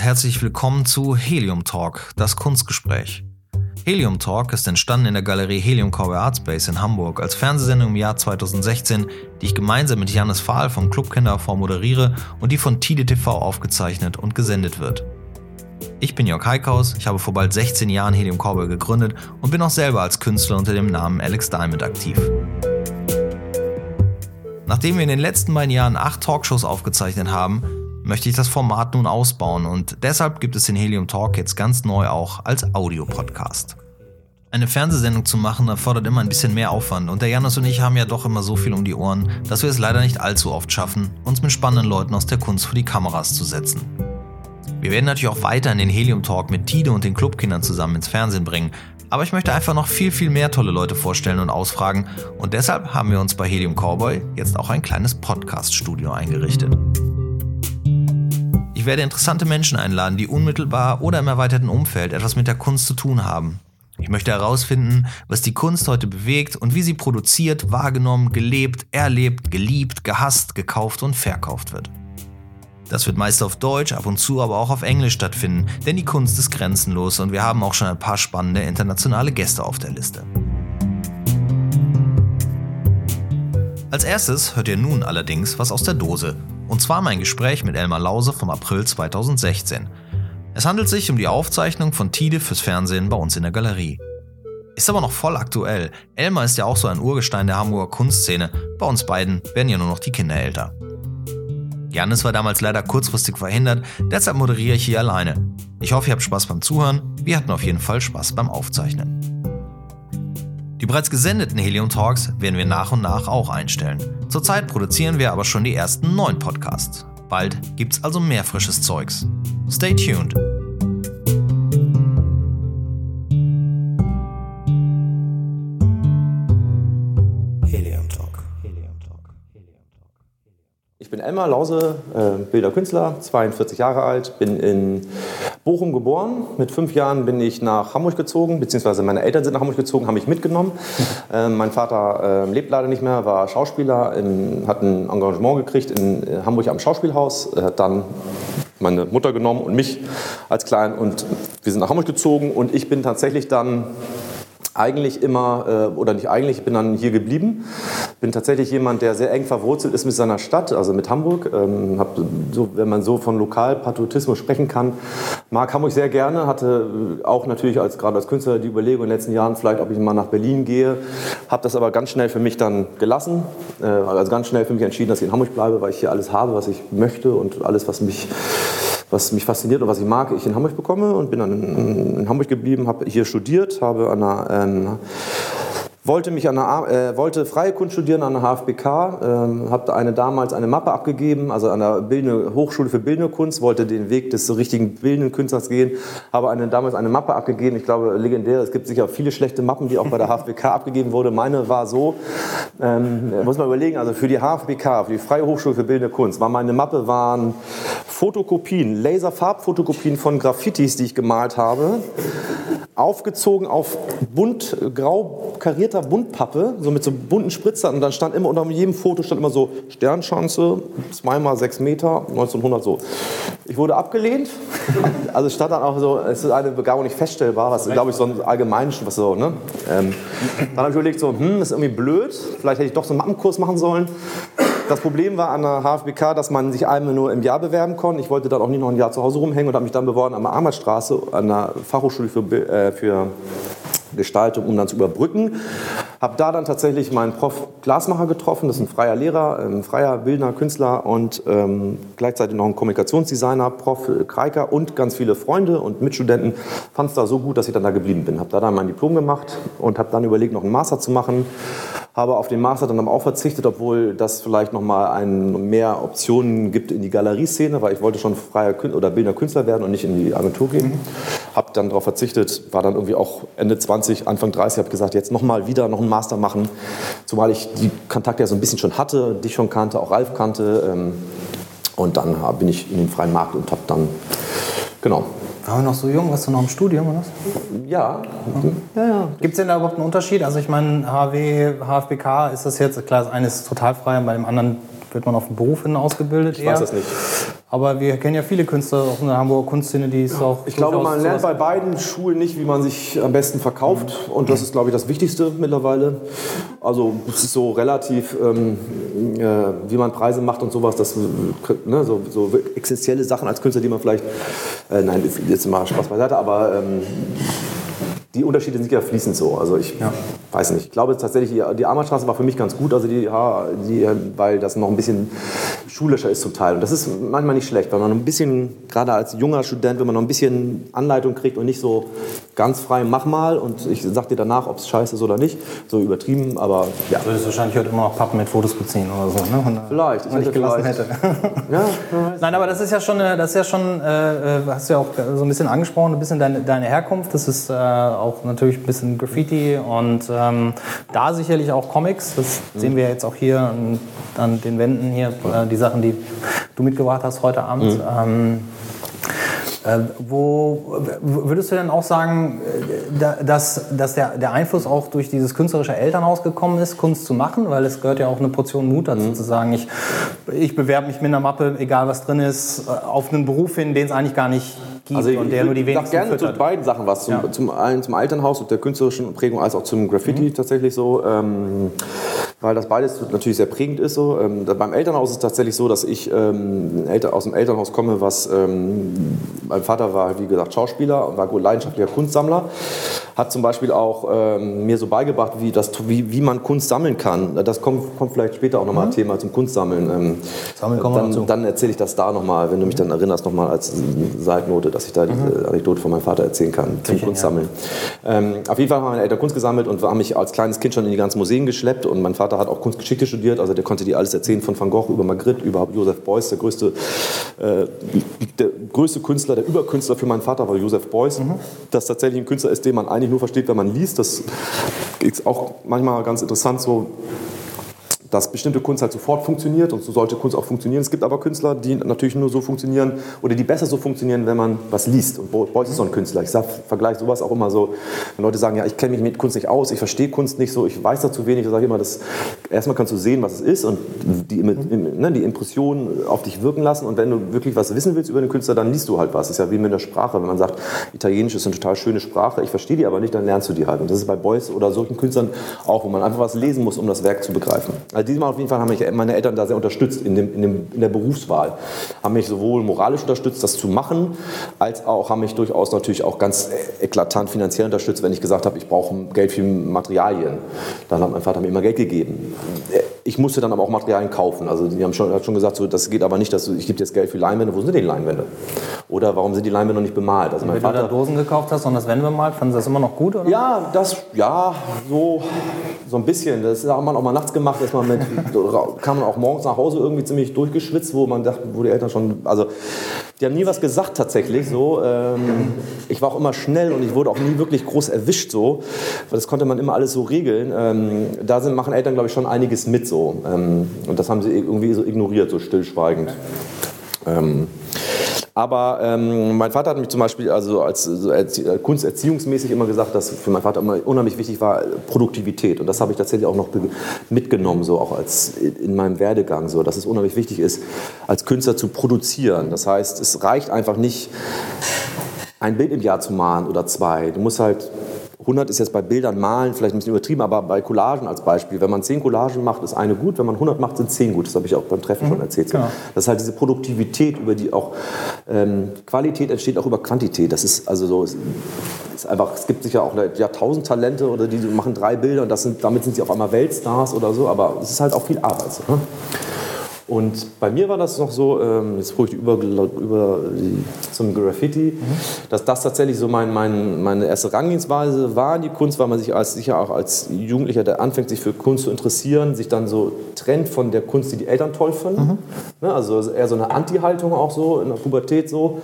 Herzlich willkommen zu Helium Talk, das Kunstgespräch. Helium Talk ist entstanden in der Galerie Helium Cowboy Art Space in Hamburg als Fernsehsendung im Jahr 2016, die ich gemeinsam mit Janis Fahl vom Clubkinder vor moderiere und die von Tide TV aufgezeichnet und gesendet wird. Ich bin Jörg Heikhaus, ich habe vor bald 16 Jahren Helium Cowboy gegründet und bin auch selber als Künstler unter dem Namen Alex Diamond aktiv. Nachdem wir in den letzten beiden Jahren acht Talkshows aufgezeichnet haben, möchte ich das Format nun ausbauen und deshalb gibt es den Helium Talk jetzt ganz neu auch als Audiopodcast. Eine Fernsehsendung zu machen erfordert immer ein bisschen mehr Aufwand und der Janis und ich haben ja doch immer so viel um die Ohren, dass wir es leider nicht allzu oft schaffen, uns mit spannenden Leuten aus der Kunst vor die Kameras zu setzen. Wir werden natürlich auch weiter in den Helium Talk mit Tide und den Clubkindern zusammen ins Fernsehen bringen, aber ich möchte einfach noch viel, viel mehr tolle Leute vorstellen und ausfragen und deshalb haben wir uns bei Helium Cowboy jetzt auch ein kleines Podcast-Studio eingerichtet. Ich werde interessante Menschen einladen, die unmittelbar oder im erweiterten Umfeld etwas mit der Kunst zu tun haben. Ich möchte herausfinden, was die Kunst heute bewegt und wie sie produziert, wahrgenommen, gelebt, erlebt, geliebt, gehasst, gekauft und verkauft wird. Das wird meist auf Deutsch, ab und zu aber auch auf Englisch stattfinden, denn die Kunst ist grenzenlos und wir haben auch schon ein paar spannende internationale Gäste auf der Liste. Als erstes hört ihr nun allerdings was aus der Dose, und zwar mein Gespräch mit Elmar Lause vom April 2016. Es handelt sich um die Aufzeichnung von Tide fürs Fernsehen bei uns in der Galerie. Ist aber noch voll aktuell. Elmar ist ja auch so ein Urgestein der Hamburger Kunstszene. Bei uns beiden werden ja nur noch die Kinder älter. Janis war damals leider kurzfristig verhindert, deshalb moderiere ich hier alleine. Ich hoffe, ihr habt Spaß beim Zuhören. Wir hatten auf jeden Fall Spaß beim Aufzeichnen. Die bereits gesendeten Helium Talks werden wir nach und nach auch einstellen. Zurzeit produzieren wir aber schon die ersten neun Podcasts. Bald gibt's also mehr frisches Zeugs. Stay tuned! Ich bin Elmar Lause, äh, Bilderkünstler, 42 Jahre alt, bin in Bochum geboren. Mit fünf Jahren bin ich nach Hamburg gezogen, beziehungsweise meine Eltern sind nach Hamburg gezogen, haben mich mitgenommen. Äh, mein Vater äh, lebt leider nicht mehr, war Schauspieler, in, hat ein Engagement gekriegt in äh, Hamburg am Schauspielhaus, hat dann meine Mutter genommen und mich als Klein und wir sind nach Hamburg gezogen und ich bin tatsächlich dann eigentlich immer, äh, oder nicht eigentlich, ich bin dann hier geblieben. Bin tatsächlich jemand, der sehr eng verwurzelt ist mit seiner Stadt, also mit Hamburg. Ähm, hab so, wenn man so von Lokalpatriotismus sprechen kann, mag Hamburg sehr gerne. Hatte auch natürlich als, gerade als Künstler die Überlegung in den letzten Jahren vielleicht, ob ich mal nach Berlin gehe. Habe das aber ganz schnell für mich dann gelassen. Äh, also ganz schnell für mich entschieden, dass ich in Hamburg bleibe, weil ich hier alles habe, was ich möchte und alles, was mich was mich fasziniert und was ich mag, ich in Hamburg bekomme und bin dann in, Hamburg geblieben, habe hier studiert, habe an einer ähm, wollte mich an der, äh, wollte freie Kunst studieren an der HFBK, ähm, habe eine damals eine Mappe abgegeben, also an der Bildende, Hochschule für Bildende Kunst, wollte den Weg des richtigen bildenden Künstlers gehen, habe eine, damals eine Mappe abgegeben, ich glaube legendär, es gibt sicher viele schlechte Mappen, die auch bei der HFBK abgegeben wurde. Meine war so, ähm, muss man überlegen, also für die HFBK, für die Freie Hochschule für Bildende Kunst, war meine Mappe waren Fotokopien, Laserfarbfotokopien von Graffitis, die ich gemalt habe, aufgezogen auf bunt, grau karierter Buntpappe, so mit so bunten Spritzern. Und dann stand immer unter jedem Foto stand immer so Sternschanze, zweimal sechs Meter, 1900 so. Ich wurde abgelehnt. Also stand dann auch so, es ist eine Begabung nicht feststellbar, was glaube ich so ein allgemeines, was so, ne? Ähm, dann habe ich überlegt, so, hm, ist irgendwie blöd, vielleicht hätte ich doch so einen Mappenkurs machen sollen. Das Problem war an der HFBK, dass man sich einmal nur im Jahr bewerben konnte. Ich wollte dann auch nicht noch ein Jahr zu Hause rumhängen und habe mich dann beworben an der Armerstraße an der Fachhochschule für, äh, für Gestaltung, um dann zu überbrücken. Habe da dann tatsächlich meinen Prof Glasmacher getroffen, das ist ein freier Lehrer, ein freier Bildner, Künstler und ähm, gleichzeitig noch ein Kommunikationsdesigner, Prof Kreiker und ganz viele Freunde und Mitstudenten. Fand es da so gut, dass ich dann da geblieben bin. Habe da dann mein Diplom gemacht und habe dann überlegt, noch einen Master zu machen. Habe auf den Master dann aber auch verzichtet, obwohl das vielleicht noch mal ein, mehr Optionen gibt in die Galerieszene, weil ich wollte schon freier Kün oder bildender Künstler werden und nicht in die Agentur gehen. Mhm. Habe dann darauf verzichtet, war dann irgendwie auch Ende 20, Anfang 30, habe gesagt, jetzt noch mal wieder noch einen Master machen, zumal ich die Kontakte ja so ein bisschen schon hatte, dich schon kannte, auch Ralf kannte. Ähm, und dann bin ich in den freien Markt und habe dann, genau, war wir noch so jung? Warst du noch im Studium oder was? Ja. ja, ja. Gibt es denn da überhaupt einen Unterschied? Also ich meine, HW, HFBK, ist das jetzt, klar, das eine ist total frei und bei dem anderen wird man auf den Beruf hin ausgebildet Ich eher. weiß das nicht. Aber wir kennen ja viele Künstler auch in der Hamburger Kunstszene, die es auch. Ich glaube, man lernt bei beiden Schulen nicht, wie man sich am besten verkauft. Und das ist, glaube ich, das Wichtigste mittlerweile. Also es ist so relativ, ähm, äh, wie man Preise macht und sowas, das, äh, ne, so, so essentielle Sachen als Künstler, die man vielleicht, äh, nein, jetzt mal Spaß beiseite, aber ähm, die Unterschiede sind ja fließend so. Also ich weiß nicht. Ich glaube tatsächlich, die, die Armerstraße war für mich ganz gut, also die, ja, die, weil das noch ein bisschen schulischer ist zum Teil. Und das ist manchmal nicht schlecht, weil man ein bisschen, gerade als junger Student, wenn man noch ein bisschen Anleitung kriegt und nicht so ganz frei, mach mal und ich sag dir danach, ob es scheiße ist oder nicht. So übertrieben, aber ja. Würdest wahrscheinlich heute immer noch Pappen mit Fotos beziehen oder so, ne? Und, Vielleicht. Ich wenn ich gelassen vielleicht- hätte. Ja, Nein, aber das ist ja schon, äh, das ist ja schon, äh, äh, hast du ja auch so ein bisschen angesprochen, ein bisschen deine, deine Herkunft. Das ist äh, auch natürlich ein bisschen Graffiti und ähm, da sicherlich auch Comics. Das sehen wir jetzt auch hier an, an den Wänden hier, äh, die Sachen, die du mitgebracht hast heute Abend. Ähm, äh, wo w- würdest du denn auch sagen, äh, da- dass, dass der, der Einfluss auch durch dieses künstlerische Elternhaus gekommen ist, Kunst zu machen? Weil es gehört ja auch eine Portion Mut dazu, zu sagen, ich, ich bewerbe mich mit einer Mappe, egal was drin ist, äh, auf einen Beruf hin, den es eigentlich gar nicht gibt Also ich, und der nur die ich wenigsten gerne zu füttert. beiden Sachen was. Zum, Ja. zum einen zum Elternhaus und der künstlerischen Prägung als auch zum Graffiti Mhm. tatsächlich so. Ähm, weil das beides natürlich sehr prägend ist. So. Ähm, beim Elternhaus ist es tatsächlich so, dass ich ähm, aus dem Elternhaus komme, was ähm, mein Vater war, wie gesagt, Schauspieler und war gut leidenschaftlicher Kunstsammler. Hat zum Beispiel auch ähm, mir so beigebracht, wie, das, wie, wie man Kunst sammeln kann. Das kommt, kommt vielleicht später auch nochmal ein Thema zum Kunstsammeln. Ähm, Mhm. Sammeln kommen wir dann, dazu. dann erzähle ich das da nochmal, wenn du mich dann erinnerst, nochmal als Seitnote, dass ich da diese Anekdote von meinem Vater erzählen kann zum Sicher, Kunstsammeln. Ähm, auf jeden Fall haben meine Eltern Kunst gesammelt und haben mich als kleines Kind schon in die ganzen Museen geschleppt und mein Vater hat auch Kunstgeschichte studiert, also der konnte dir alles erzählen von Van Gogh über Magritte, über Joseph Beuys, der größte, äh, der größte Künstler, der Überkünstler für meinen Vater war Joseph Beuys, das tatsächlich ein Künstler ist, den man eigentlich nur versteht, wenn man liest. Das ist auch manchmal ganz interessant so, dass bestimmte Kunst halt sofort funktioniert und so sollte Kunst auch funktionieren. Es gibt aber Künstler, die natürlich nur so funktionieren oder die besser so funktionieren, wenn man was liest. Und Beuys ist so ein Künstler. Ich vergleiche sowas auch immer so, wenn Leute sagen, ja, ich kenne mich mit Kunst nicht aus, ich verstehe Kunst nicht so, ich weiß dazu wenig. Ich sage immer, das, erstmal kannst du sehen, was es ist und die, Im- ne, die Impression auf dich wirken lassen. Und wenn du wirklich was wissen willst über den Künstler, dann liest du halt was. Das ist ja wie mit der Sprache. Wenn man sagt, Italienisch ist eine total schöne Sprache, ich verstehe die aber nicht, dann lernst du die halt. Und das ist bei Beuys oder solchen Künstlern auch, wo man einfach was lesen muss, um das Werk zu begreifen. Also diesmal auf jeden Fall haben mich meine Eltern da sehr unterstützt in, dem, in, dem, in der Berufswahl. Haben mich sowohl moralisch unterstützt, das zu machen, als auch haben mich durchaus natürlich auch ganz eklatant finanziell unterstützt, wenn ich gesagt habe, ich brauche Geld für Materialien. Dann hat mein Vater mir immer Geld gegeben. Ich musste dann aber auch Materialien kaufen. Also die haben schon, hat schon gesagt, so, das geht aber nicht, dass du, ich gebe dir jetzt Geld für Leinwände. Wo sind die Leinwände? Oder warum sind die Leinwände noch nicht bemalt? Also mein Wenn du da Vater, Dosen gekauft hast und das Wände bemalt, fanden sie das immer noch gut? Oder? ja, das, ja, so, so ein bisschen. Das hat man auch mal nachts gemacht, ist man mit, kam man auch morgens nach Hause irgendwie ziemlich durchgeschwitzt, wo man dachte, wo die Eltern schon, also, die haben nie was gesagt tatsächlich, so. Ähm, ich war auch immer schnell und ich wurde auch nie wirklich groß erwischt, so. Weil Das konnte man immer alles so regeln. Ähm, da sind, machen Eltern, glaube ich, schon einiges mit, so. Ähm, und das haben sie irgendwie so ignoriert, so stillschweigend. Ähm, aber ähm, mein Vater hat mich zum Beispiel also als erzie äh, kunsterziehungsmäßig immer gesagt, dass für meinen Vater immer unheimlich wichtig war äh, Produktivität. Und das habe ich tatsächlich auch noch mitgenommen, so auch als in meinem Werdegang, so, dass es unheimlich wichtig ist, als Künstler zu produzieren. Das heißt, es reicht einfach nicht, ein Bild im Jahr zu malen oder zwei. Du musst halt 100 ist jetzt bei Bildern malen vielleicht ein bisschen übertrieben, aber bei Collagen als Beispiel, wenn man 10 Collagen macht, ist eine gut, wenn man 100 macht, sind 10 gut. Das habe ich auch beim Treffen schon erzählt. Genau. Das ist halt diese Produktivität, über die auch ähm, Qualität entsteht, auch über Quantität. Das ist also so, es ist einfach, es gibt sicher auch Jahrtausend Talente oder die machen drei Bilder und das sind, damit sind sie auf einmal Weltstars oder so, aber es ist halt auch viel Arbeit. So, ne? Und bei mir war das noch so, ähm, jetzt die über, über die, zum Graffiti, dass das tatsächlich so mein, mein, meine erste Rangehensweise war in die Kunst, weil man sich als, sicher auch als Jugendlicher, der anfängt, sich für Kunst zu interessieren, sich dann so trennt von der Kunst, die die Eltern toll finden. Ne, also eher so eine Anti-Haltung auch so, in der Pubertät so.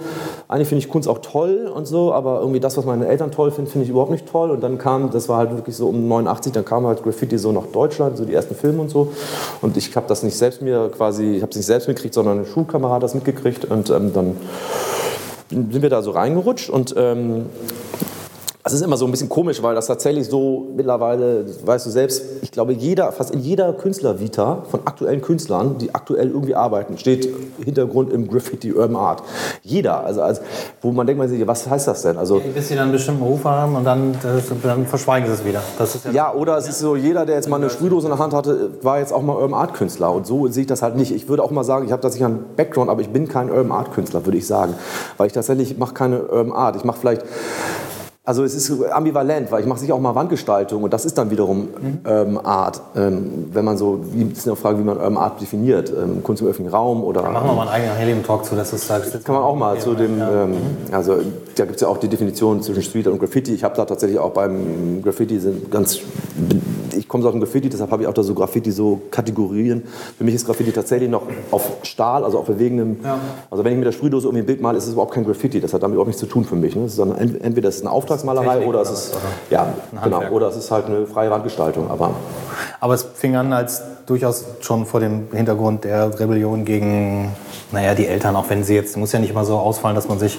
Eigentlich finde ich Kunst auch toll und so, aber irgendwie das, was meine Eltern toll finden, finde ich überhaupt nicht toll. Und dann kam, das war halt wirklich so um 89, dann kam halt Graffiti so nach Deutschland, so die ersten Filme und so. Und ich habe das nicht selbst mir quasi, ich habe es nicht selbst mitgekriegt, sondern ein Schulkamerad hat das mitgekriegt und ähm, dann sind wir da so reingerutscht und ähm, Das ist immer so ein bisschen komisch, weil das tatsächlich so mittlerweile, weißt du selbst, ich glaube, jeder, fast in jeder Künstlervita von aktuellen Künstlern, die aktuell irgendwie arbeiten, steht Hintergrund im Graffiti Urban Art. Jeder, also, also wo man denkt man sich, was heißt das denn? Also, Bis sie dann einen bestimmten Beruf haben und dann, das, dann verschweigen sie es wieder. Ja, ja, oder es ist so, jeder, der jetzt mal eine Sprühdose in der Hand hatte, war jetzt auch mal Urban Art Künstler. Und so sehe ich das halt nicht. Ich würde auch mal sagen, ich habe da sicher einen Background, aber ich bin kein Urban Art Künstler, würde ich sagen. Weil ich tatsächlich mache keine Urban Art. Ich mache vielleicht also es ist ambivalent, weil ich mache sicher auch mal Wandgestaltung und das ist dann wiederum mhm. ähm, Art. Ähm, wenn man so, wie, ist eine Frage, wie man ähm, Art definiert. Ähm, Kunst im öffentlichen Raum oder... Da machen wir mal einen eigenen Helium-Talk zu, das ist... Das kann man auch mal zu dem... Ja. Ähm, also da gibt es ja auch die Definition zwischen Street und Graffiti. Ich habe da tatsächlich auch beim Graffiti sind ganz ich komme aus dem Graffiti, deshalb habe ich auch da so Graffiti so Kategorien. Für mich ist Graffiti tatsächlich noch auf Stahl, also auf bewegendem. Ja. Also wenn ich mit der Sprühdose irgendwie ein Bild male, ist es überhaupt kein Graffiti. Das hat damit überhaupt nichts zu tun für mich. Ne? Entweder ist es eine Auftragsmalerei Technik oder es ist ja genau oder es ist halt eine freie Wandgestaltung. Aber aber es fing an als durchaus schon vor dem Hintergrund der Rebellion gegen, naja, die Eltern, auch wenn sie jetzt, muss ja nicht mal so ausfallen, dass man sich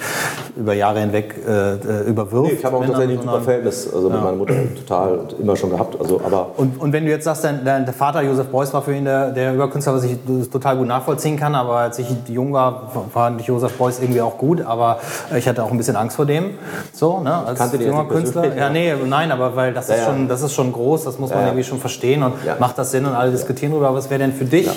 über Jahre hinweg äh, äh überwirft. Nee, ich habe auch tatsächlich ein super Verhältnis also ja. mit meiner Mutter total immer schon gehabt. Also, aber und, und wenn du jetzt sagst, dein, dein Vater Josef Beuys war für ihn der, der Überkünstler, was ich total gut nachvollziehen kann, aber als ich jung war, fand ich Josef Beuys irgendwie auch gut, aber ich hatte auch ein bisschen Angst vor dem, so, ne, als Kannte junger Künstler. Ja, nee, nein, aber weil das, ja, ist, schon, das ist schon groß, das muss man irgendwie schon verstehen und macht das Sinn und alle diskutieren darüber, was wäre denn für dich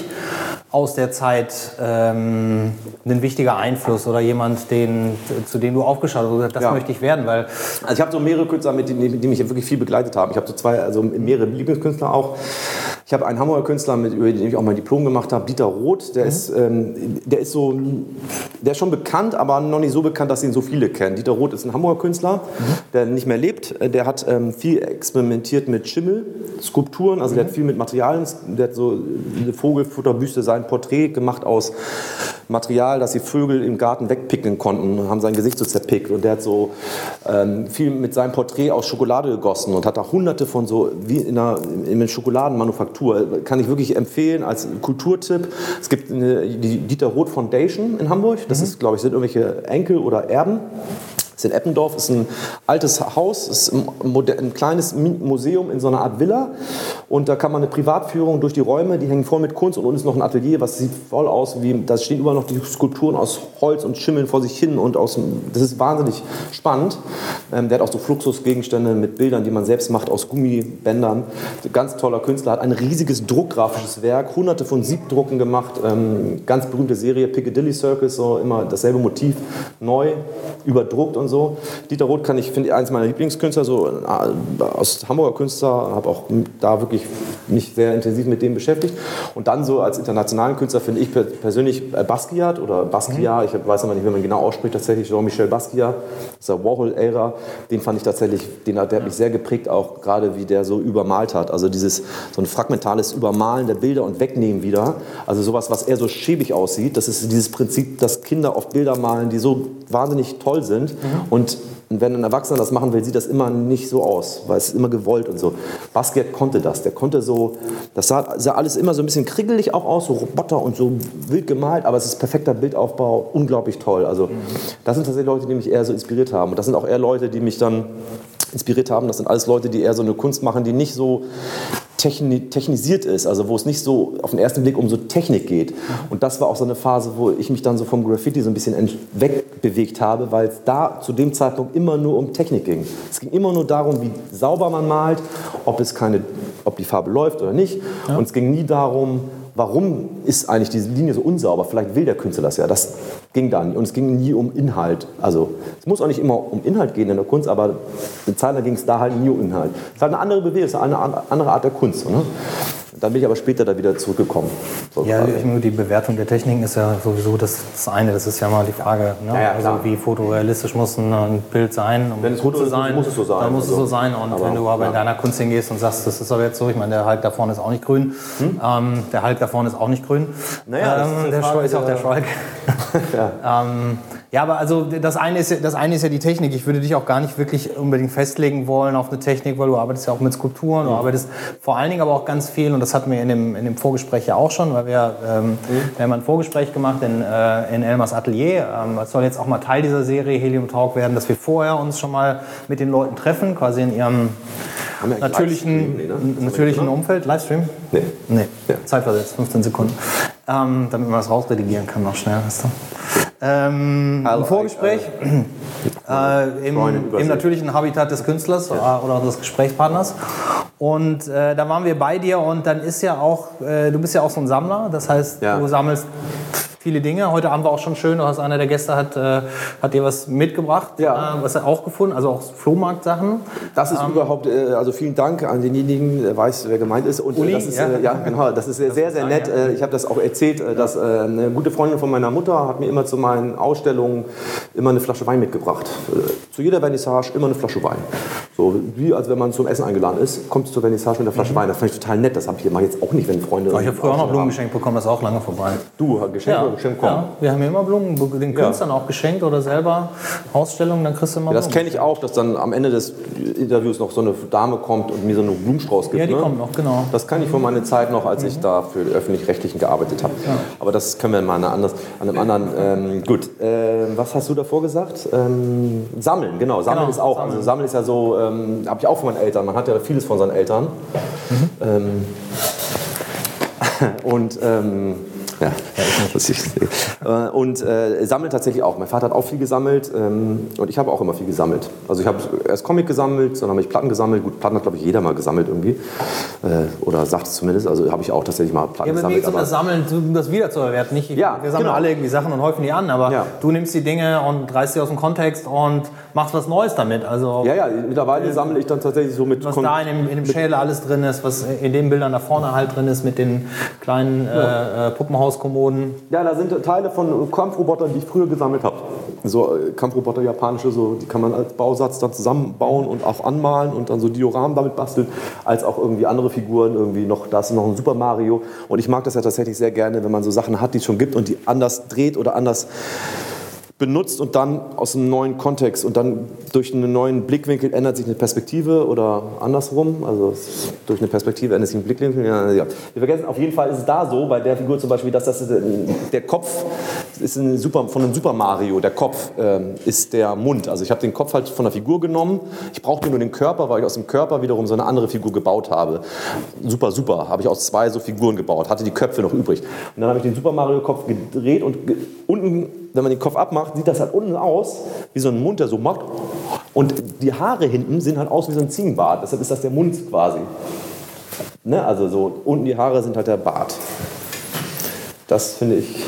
aus der Zeit ähm, ein wichtiger Einfluss oder jemand, den, zu dem du aufgeschaut hast, das ja. möchte ich werden, weil... Also ich habe so mehrere Künstler, mit denen, die mich wirklich viel begleitet haben. Ich habe so zwei, also mehrere Lieblingskünstler auch. Ich habe einen Hamburger Künstler, mit, über den ich auch mein Diplom gemacht habe, Dieter Roth. Der, mhm. ist, ähm, der ist so, der ist schon bekannt, aber noch nicht so bekannt, dass ihn so viele kennen. Dieter Roth ist ein Hamburger Künstler, mhm. der nicht mehr lebt. Der hat ähm, viel experimentiert mit Schimmel, Skulpturen, also mhm. der hat viel mit Materialien, der hat so eine Vogelfutterbüste sein Porträt gemacht aus Material, das die Vögel im Garten wegpicken konnten, haben sein Gesicht so zerpickt. Und der hat so ähm, viel mit seinem Porträt aus Schokolade gegossen und hat da hunderte von so, wie in einer, in einer Schokoladenmanufaktur. Kann ich wirklich empfehlen als Kulturtipp. Es gibt eine, die Dieter Roth Foundation in Hamburg. Das mhm. ist, glaube ich, sind irgendwelche Enkel oder Erben. Das in Eppendorf ist ein altes Haus, ist ein, kleines Museum in so einer Art Villa. Und da kann man eine Privatführung durch die Räume, die hängen voll mit Kunst und unten ist noch ein Atelier, was sieht voll aus wie, da stehen überall noch die Skulpturen aus Holz und schimmeln vor sich hin und aus, das ist wahnsinnig spannend. Ähm, der hat auch so Fluxusgegenstände mit Bildern, die man selbst macht aus Gummibändern. Ganz toller Künstler, hat ein riesiges druckgrafisches Werk, hunderte von Siebdrucken gemacht, ähm, ganz berühmte Serie Piccadilly Circus, so immer dasselbe Motiv, neu, überdruckt und so. Dieter Roth kann ich, finde ich, eins meiner Lieblingskünstler, so äh, aus Hamburger Künstler, habe auch da wirklich mich sehr intensiv mit dem beschäftigt. Und dann so als internationalen Künstler finde ich persönlich äh, Basquiat oder Basquiat, ich weiß aber nicht, wie man genau ausspricht, tatsächlich Jean-Michel Basquiat, der Warhol-Ära, den fand ich tatsächlich, den, der hat mich sehr geprägt, auch gerade wie der so übermalt hat. Also dieses so ein fragmentales Übermalen der Bilder und Wegnehmen wieder. Also sowas, was eher so schäbig aussieht. Das ist dieses Prinzip, dass Kinder oft Bilder malen, die so wahnsinnig toll sind. Mhm. Und wenn ein Erwachsener das machen will, sieht das immer nicht so aus, weil es ist immer gewollt und so. Basquiat konnte das. Der konnte so, das sah, sah, alles immer so ein bisschen kriegelig auch aus, so Roboter und so wild gemalt, aber es ist perfekter Bildaufbau, unglaublich toll. Also das sind tatsächlich Leute, die mich eher so inspiriert haben. Und das sind auch eher Leute, die mich dann inspiriert haben. Das sind alles Leute, die eher so eine Kunst machen, die nicht so technisiert ist, also wo es nicht so auf den ersten Blick um so Technik geht. Und das war auch so eine Phase, wo ich mich dann so vom Graffiti so ein bisschen wegbewegt habe, weil es da zu dem Zeitpunkt immer nur um Technik ging. Es ging immer nur darum, wie sauber man malt, ob, es keine, ob die Farbe läuft oder nicht. Ja. Und es ging nie darum, warum ist eigentlich diese Linie so unsauber? Vielleicht will der Künstler das ja. Das ging dann. Und es ging nie um Inhalt. Also es muss auch nicht immer um Inhalt gehen in der Kunst, aber eine Zeit lang ging es da halt nie um Inhalt. Es ist halt eine andere Bewegung, es ist eine andere Art der Kunst. Ne? Dann bin ich aber später da wieder zurückgekommen. So ja, die Bewertung der Techniken ist ja sowieso das, das eine. Das ist ja mal die Frage. Ne? Ja, ja, also wie fotorealistisch muss ein Bild sein, um wenn es gut zu sein, muss es so sein. Dann muss also. es so sein. Und aber, wenn du aber ja. in deiner Kunst hingehst und sagst, das ist aber jetzt so, ich meine, der Hulk da vorne ist auch nicht grün. Hm? Ähm, der Hulk da vorne ist auch nicht grün. Naja, ähm, der Frage, ist auch der Schalk. ja. ähm, Ja, aber also das eine, ist, ja- das eine ist ja die Technik. Ich würde dich auch gar nicht wirklich unbedingt festlegen wollen auf eine Technik, weil du arbeitest ja auch mit Skulpturen, du arbeitest vor allen Dingen aber auch ganz viel, und das hatten wir in dem, in dem Vorgespräch ja auch schon, weil wir, ähm, wir haben ein Vorgespräch gemacht in, äh, in Elmers Atelier. Ähm, das soll jetzt auch mal Teil dieser Serie Helium Talk werden, dass wir vorher uns schon mal mit den Leuten treffen, quasi in ihrem natürlichen? Nee, ne? Natürlichen? Umfeld. Livestream? Nee. Nee, Ja. zeitversetzt, 15 Sekunden. Ähm, damit man das rausredigieren kann noch schnell. Weißt du? Ähm, ein Vorgespräch äh, im, Freundin im übersehen. natürlichen Habitat des Künstlers äh, oder des Gesprächspartners. Und äh, da waren wir bei dir und dann ist ja auch, äh, du bist ja auch so ein Sammler, das heißt, Ja. du sammelst viele Dinge. Heute Abend war auch schon schön, du hast einer der Gäste hat, äh, hat dir was mitgebracht, Ja. äh, was er auch gefunden, also auch Flohmarktsachen. Das ist überhaupt, äh, also vielen Dank an denjenigen, der weiß, wer gemeint ist. Und äh, Uli, das ist, ja. äh, ja, genau, das ist sehr, sehr, sehr nett. Äh, Ich habe das auch erzählt, äh, dass eine gute Freundin von meiner Mutter hat mir immer zu meinen Ausstellungen immer eine Flasche Wein mitgebracht. Zu jeder Vernissage immer eine Flasche Wein. So wie als wenn man zum Essen eingeladen ist, kommt es zur Vernissage mit einer Flasche Wein. Das fand ich total nett. Das habe ich immer jetzt auch nicht, wenn Freunde. Mhm. Ich habe früher auch noch Blumen haben. geschenkt bekommen, das ist auch lange vorbei. Du, Geschenk oder Geschenk kommen. ja, wir haben mir immer Blumen den Künstlern auch geschenkt oder selber Ausstellungen, dann kriegst du immer Ja, das kenne ich auch, dass dann am Ende des Interviews noch so eine Dame kommt und mir so einen Blumenstrauß gibt. Ja, die ne? kommt noch, genau. Das kann ich von meiner Zeit noch, als ich da für die Öffentlich-Rechtlichen gearbeitet habe. Aber das können wir mal an, anders, an einem anderen. Ähm, gut, ähm, was hast du davor gesagt? Ähm, sammeln, genau. Sammeln Genau, ist auch. sammeln. Also Sammeln ist ja so, ähm, habe ich auch von meinen Eltern. Man hat ja vieles von seinen Eltern. Ähm, und ähm, ja, das ist, äh, und äh, sammelt tatsächlich auch. Mein Vater hat auch viel gesammelt ähm, und ich habe auch immer viel gesammelt. Also ich habe erst Comic gesammelt, dann habe ich Platten gesammelt. Gut, Platten hat glaube ich jeder mal gesammelt irgendwie äh, oder sagt es zumindest. Also habe ich auch tatsächlich mal Platten Ja, aber gesammelt. gesagt, das Sammeln, um das wiederzuerwerten. Nicht, Ja, wir sammeln genau. alle irgendwie Sachen und häufen die an, aber Ja. du nimmst die Dinge und reißt sie aus dem Kontext und machst was Neues damit. Also ja, ja, mittlerweile sammle ich dann tatsächlich so mit was Kon- da in dem, in dem Schädel alles drin ist, was in den Bildern da vorne halt drin ist mit den kleinen äh, äh, Puppenhauskommoden. Ja, da sind Teile von Kampfrobotern, die ich früher gesammelt habe. So äh, Kampfroboter japanische, so, die kann man als Bausatz dann zusammenbauen und auch anmalen und dann so Dioramen damit basteln, als auch irgendwie andere Figuren, irgendwie noch, da ist noch ein Super Mario. Und ich mag das ja tatsächlich sehr gerne, wenn man so Sachen hat, die es schon gibt und die anders dreht oder anders benutzt und dann aus einem neuen Kontext und dann durch einen neuen Blickwinkel ändert sich eine Perspektive oder andersrum. Also durch eine Perspektive ändert sich ein Blickwinkel. Ja. Wir vergessen, auf jeden Fall ist es da so, bei der Figur zum Beispiel, dass das äh, der Kopf ist ein Super, von einem Super Mario. Der Kopf ähm, ist der Mund. Also ich habe den Kopf halt von der Figur genommen. Ich brauchte nur den Körper, weil ich aus dem Körper wiederum so eine andere Figur gebaut habe. Super, super. Habe ich aus zwei so Figuren gebaut. Hatte die Köpfe noch übrig. Und dann habe ich den Super Mario Kopf gedreht und ge unten, wenn man den Kopf abmacht, sieht das halt unten aus wie so ein Mund, der so macht. Und die Haare hinten sehen halt aus wie so ein Ziegenbart. Deshalb ist das der Mund quasi. Ne? Also so unten die Haare sind halt der Bart. Das finde ich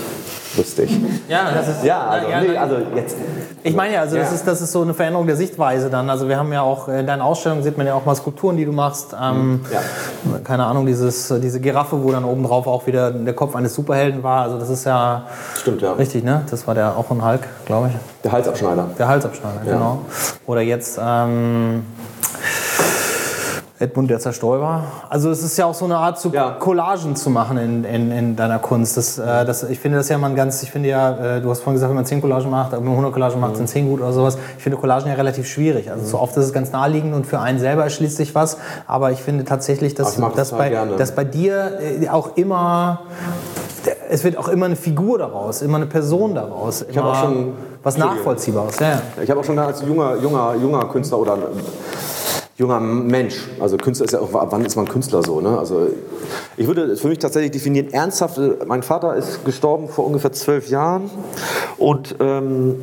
lustig. Ja, das ist, Ja, also, ja, nee, also jetzt. Ich meine ja, also das, Ja. ist, das ist so eine Veränderung der Sichtweise dann. Also wir haben ja auch in deinen Ausstellungen sieht man ja auch mal Skulpturen, die du machst. Ähm, Ja. Keine Ahnung, dieses, diese Giraffe, wo dann obendrauf auch wieder der Kopf eines Superhelden war. Also das ist ja Stimmt, ja. richtig, ne? Das war der auch ein Hulk, glaube ich. Der Halsabschneider. Der Halsabschneider, Ja. genau. Oder jetzt ähm, Edmund der Zerstäuber. Also es ist ja auch so eine Art, zu Ja. Collagen zu machen in, in, in deiner Kunst. Das, äh, das, ich finde das ja mal ganz, ich finde ja, äh, du hast vorhin gesagt, wenn man 10 Collagen macht, wenn man 100 Collagen macht, sind 10 gut oder sowas. Ich finde Collagen ja relativ schwierig. Also so oft ist es ganz naheliegend und für einen selber erschließt sich was. Aber ich finde tatsächlich, dass, ich das dass, total bei, gerne. dass bei dir äh, auch immer es wird auch immer eine Figur daraus, immer eine Person daraus. hab auch immer schon- was Entschuldige. Nachvollziehbares. Ja, ja. Ich habe auch schon als junger, junger, junger Künstler oder junger Mensch, also Künstler ist ja auch, ab wann ist man Künstler so, ne? Also ich würde für mich tatsächlich definieren, ernsthaft, mein Vater ist gestorben vor ungefähr zwölf Jahren und ähm,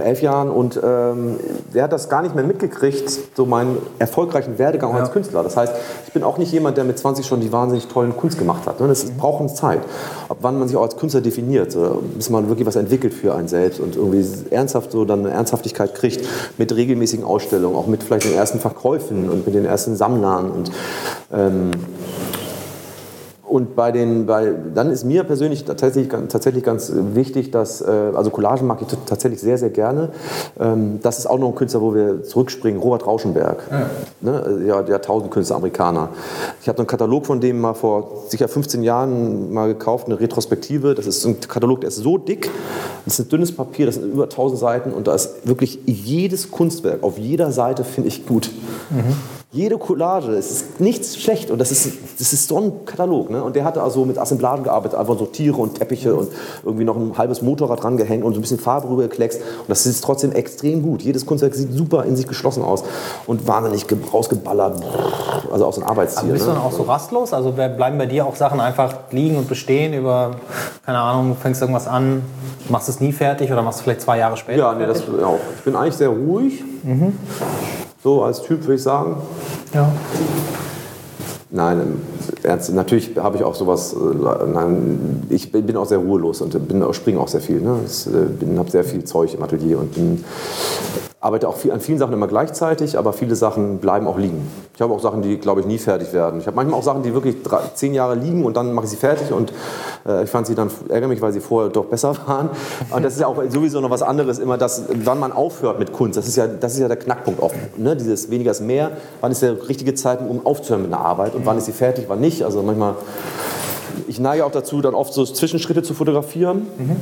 elf Jahren und ähm, der hat das gar nicht mehr mitgekriegt, so meinen erfolgreichen Werdegang als Künstler. Das heißt, ich bin auch nicht jemand, der mit 20 schon die wahnsinnig tollen Kunst gemacht hat. Ne? Das ist- braucht eine Zeit, ab wann man sich auch als Künstler definiert, so, bis man wirklich was entwickelt für einen selbst und irgendwie ernsthaft so dann eine Ernsthaftigkeit kriegt mit regelmäßigen Ausstellungen, auch mit vielleicht den ersten Verkäufen und mit den ersten Sammlern und ähm, und bei den, bei, dann ist mir persönlich tatsächlich, tatsächlich ganz wichtig, dass, äh, also Collagen mag ich tatsächlich sehr, sehr gerne. Ähm, das ist auch noch ein Künstler, wo wir zurückspringen, Robert Rauschenberg. Ja, ne? ja der Tausendkünstler, Amerikaner. Ich habe einen Katalog von dem mal vor sicher 15 Jahren mal gekauft, eine Retrospektive. Das ist ein Katalog, der ist so dick, das ist ein dünnes Papier, das sind über 1000 Seiten und da ist wirklich jedes Kunstwerk auf jeder Seite, finde ich, gut. Mhm. Jede Collage, es ist nichts schlecht und das ist, das ist so ein Katalog. Ne? Und der hatte also mit Assemblagen gearbeitet, einfach so Tiere und Teppiche und irgendwie noch ein halbes Motorrad dran gehängt und so ein bisschen Farbe rüber gekleckst. Und das ist trotzdem extrem gut. Jedes Kunstwerk sieht super in sich geschlossen aus und wahnsinnig rausgeballert. Also auch so ein Arbeitstier. Aber bist ne? du dann auch so rastlos? Also bleiben bei dir auch Sachen einfach liegen und bestehen über, keine Ahnung, fängst irgendwas an, machst es nie fertig oder machst du vielleicht zwei Jahre später? Ja, nee, das auch. Ich bin eigentlich sehr ruhig. Mhm. So als Typ würde ich sagen. Ja. Nein, ernst, natürlich habe ich auch sowas. Äh, nein, ich bin auch sehr ruhelos und springe auch sehr viel. Ne? Ich äh, habe sehr viel Zeug im Atelier und bin arbeite auch viel, an vielen Sachen immer gleichzeitig, aber viele Sachen bleiben auch liegen. Ich habe auch Sachen, die, glaube ich, nie fertig werden. Ich habe manchmal auch Sachen, die wirklich drei, zehn Jahre liegen und dann mache ich sie fertig und äh, ich fand sie dann, ärgere mich, weil sie vorher doch besser waren. Und das ist ja auch sowieso noch was anderes, immer das, wann man aufhört mit Kunst. Das ist ja, das ist ja der Knackpunkt oft. Ne? Dieses weniger ist mehr. Wann ist der richtige Zeitpunkt, um aufzuhören mit einer Arbeit und wann ist sie fertig, wann nicht. Also manchmal, ich neige auch dazu, dann oft so Zwischenschritte zu fotografieren. Mhm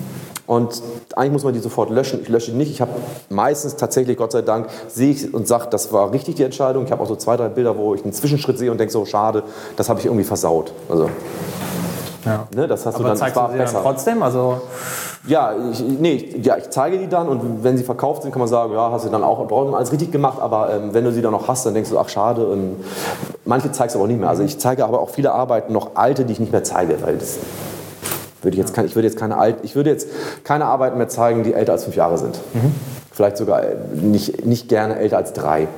und eigentlich muss man die sofort löschen. Ich lösche die nicht. Ich habe meistens tatsächlich, Gott sei Dank, sehe ich und sage, das war richtig die Entscheidung. Ich habe auch so zwei, drei Bilder, wo ich einen Zwischenschritt sehe und denke so, schade, das habe ich irgendwie versaut. Also, ja. Ne, das hast Aber du dann, zeigst du sie besser. dann trotzdem? Also ja, ich, nee, ja, ich zeige die dann und wenn sie verkauft sind, kann man sagen, ja, hast du dann auch alles richtig gemacht, aber ähm, wenn du sie dann noch hast, dann denkst du, ach schade. Und manche zeigst du aber nicht mehr. Also ich zeige aber auch viele Arbeiten noch alte, die ich nicht mehr zeige, weil das würde ich, jetzt, ich, würde jetzt keine alt, ich würde jetzt keine Arbeiten mehr zeigen, die älter als fünf Jahre sind. Mhm. Vielleicht sogar nicht, nicht gerne älter als drei.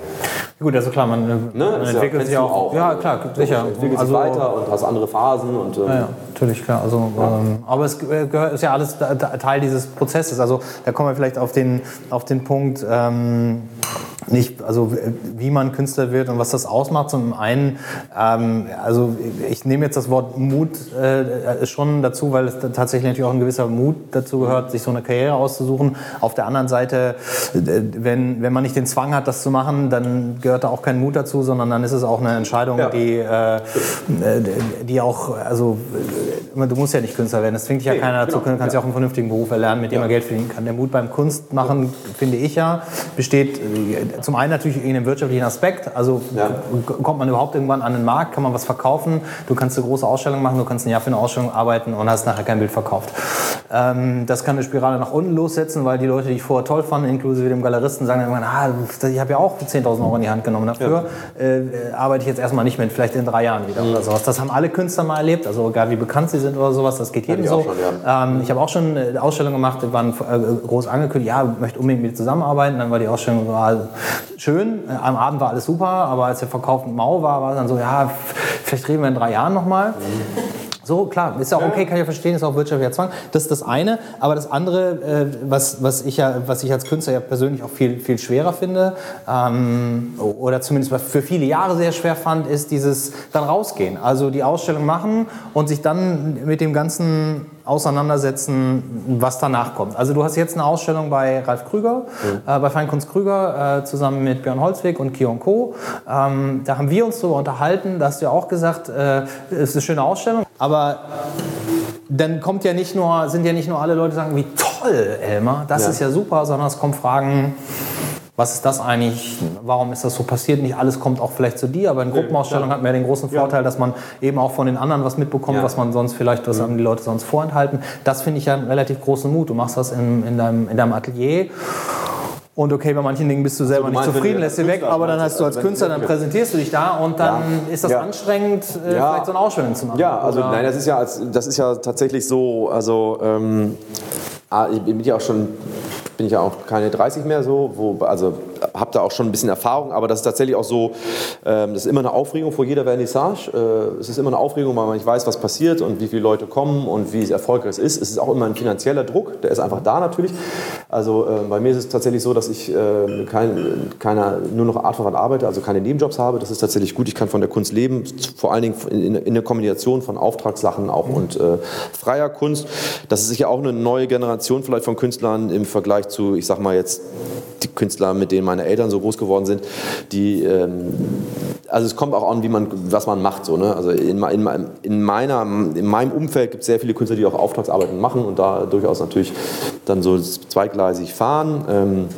Gut, also klar, man, ne? man entwickelt ja, sich auch. auch. Ja, klar, sicher. Du entwickelst also, weiter und hast andere Phasen. Und, ähm, ja, ja, natürlich, klar. Also, ähm, aber es gehört, ist ja alles Teil dieses Prozesses. Also da kommen wir vielleicht auf den, auf den Punkt, ähm, nicht, also wie man Künstler wird und was das ausmacht. Zum einen, ähm, also ich nehme jetzt das Wort Mut äh, schon dazu, weil es tatsächlich natürlich auch ein gewisser Mut dazu gehört, sich so eine Karriere auszusuchen. Auf der anderen Seite, wenn, wenn man nicht den Zwang hat, das zu machen, dann gehört da auch kein Mut dazu, sondern dann ist es auch eine Entscheidung, ja. die, äh, die auch, also du musst ja nicht Künstler werden, das zwingt dich ja nee, keiner dazu, genau. du kannst ja auch einen vernünftigen Beruf erlernen, mit dem ja. man Geld verdienen kann. Der Mut beim Kunstmachen, finde ich ja, besteht zum einen natürlich in dem wirtschaftlichen Aspekt, also ja. kommt man überhaupt irgendwann an den Markt, kann man was verkaufen, du kannst eine große Ausstellung machen, du kannst ein Jahr für eine Ausstellung arbeiten und hast nachher kein Bild verkauft. Ähm, das kann eine Spirale nach unten lossetzen, weil die Leute, die ich vorher toll fand, inklusive dem Galeristen, sagen dann irgendwann, ah, ich habe ja auch 10.000 Euro in die Hand genommen dafür, ja. äh, arbeite ich jetzt erstmal nicht mehr, vielleicht in drei Jahren wieder mhm. oder sowas. Das haben alle Künstler mal erlebt, also egal wie bekannt sie sind oder sowas, das geht jedem so. Schon, ja. ähm, ich habe auch schon eine Ausstellung gemacht, die waren äh, groß angekündigt, ja, möchte unbedingt mit zusammenarbeiten, dann war die Ausstellung war schön, äh, am Abend war alles super, aber als der Verkauf mau war, war es dann so, ja, vielleicht reden wir in drei Jahren nochmal. Mhm. So, klar, ist ja auch okay, kann ich ja verstehen, ist auch wirtschaftlicher Zwang. Das ist das eine. Aber das andere, äh, was, was, ich ja, was ich als Künstler ja persönlich auch viel, viel schwerer finde, ähm, oder zumindest für viele Jahre sehr schwer fand, ist dieses dann rausgehen. Also die Ausstellung machen und sich dann mit dem ganzen auseinandersetzen, was danach kommt. Also du hast jetzt eine Ausstellung bei Ralf Krüger, mhm. äh, bei Feinkunst Krüger, äh, zusammen mit Björn Holzweg und Kion Co. Ähm, da haben wir uns darüber unterhalten, da hast du ja auch gesagt, äh, es ist eine schöne Ausstellung, aber dann kommt ja nicht nur, sind ja nicht nur alle Leute, die sagen, wie toll, Elmar, das ja. ist ja super, sondern es kommen Fragen, was ist das eigentlich, warum ist das so passiert? Nicht alles kommt auch vielleicht zu dir, aber in Gruppenausstellung ja. hat man ja den großen Vorteil, dass man eben auch von den anderen was mitbekommt, ja. was man sonst vielleicht, was haben die Leute sonst vorenthalten. Das finde ich ja einen relativ großen Mut. Du machst das in, in, deinem, in deinem Atelier. Und okay, bei manchen Dingen bist du selber also, du nicht zufrieden, lässt sie weg, aber dann hast du als Künstler, dann präsentierst du dich da und dann ja. ist das ja. anstrengend, äh, ja. vielleicht so eine Ausstellung zu machen. Ja, also oder? nein, das ist ja, das ist ja tatsächlich so, also ähm, ah, ich bin ja auch schon bin ich ja auch keine 30 mehr so, wo, also habe da auch schon ein bisschen Erfahrung, aber das ist tatsächlich auch so, ähm, das ist immer eine Aufregung vor jeder Vernissage. Äh, es ist immer eine Aufregung, weil man nicht weiß, was passiert und wie viele Leute kommen und wie erfolgreich es ist. Es ist auch immer ein finanzieller Druck, der ist einfach da natürlich. Also äh, bei mir ist es tatsächlich so, dass ich äh, kein, keiner, nur noch artverwandt arbeite, also keine Nebenjobs habe. Das ist tatsächlich gut. Ich kann von der Kunst leben, vor allen Dingen in, in der Kombination von Auftragssachen auch und äh, freier Kunst. Das ist sicher auch eine neue Generation vielleicht von Künstlern im Vergleich zu, ich sag mal jetzt, die Künstler, mit denen meine Eltern so groß geworden sind, die, ähm, also es kommt auch an, wie man, was man macht. So, ne? Also in, in, in, meiner, in meinem Umfeld gibt es sehr viele Künstler, die auch Auftragsarbeiten machen und da durchaus natürlich dann so zweigleisig fahren. Ähm,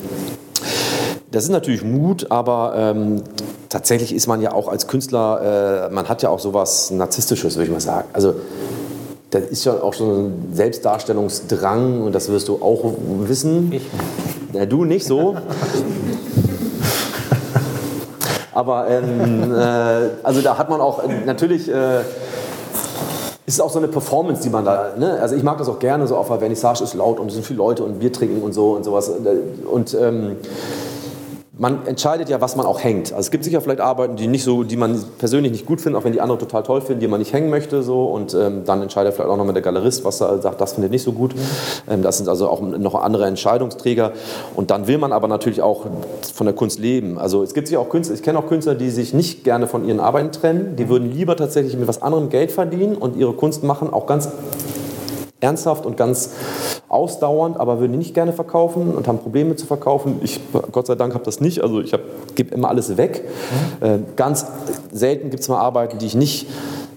das ist natürlich Mut, aber ähm, tatsächlich ist man ja auch als Künstler, äh, man hat ja auch sowas Narzisstisches, würde ich mal sagen. Also das ist ja auch so ein Selbstdarstellungsdrang und das wirst du auch wissen. Ich. Ja, du nicht so. Aber ähm, äh, also da hat man auch äh, natürlich äh, ist auch so eine Performance, die man da, ne? also ich mag das auch gerne, so auf der Vernissage ist laut und es sind viele Leute und Bier trinken und so und sowas. Und ähm, man entscheidet ja, was man auch hängt. Also es gibt sicher vielleicht Arbeiten, die, nicht so, die man persönlich nicht gut findet, auch wenn die andere total toll finden, die man nicht hängen möchte. So. Und ähm, dann entscheidet vielleicht auch nochmal der Galerist, was er sagt, das findet nicht so gut. Ähm, das sind also auch noch andere Entscheidungsträger. Und dann will man aber natürlich auch von der Kunst leben. Also es gibt sicher auch Künstler, ich kenne auch Künstler, die sich nicht gerne von ihren Arbeiten trennen. Die würden lieber tatsächlich mit was anderem Geld verdienen und ihre Kunst machen, auch ganz ernsthaft und ganz ausdauernd, aber würden die nicht gerne verkaufen und haben Probleme zu verkaufen. Ich, Gott sei Dank, habe das nicht. Also ich gebe immer alles weg. Mhm. Äh, ganz selten gibt es mal Arbeiten, die ich nicht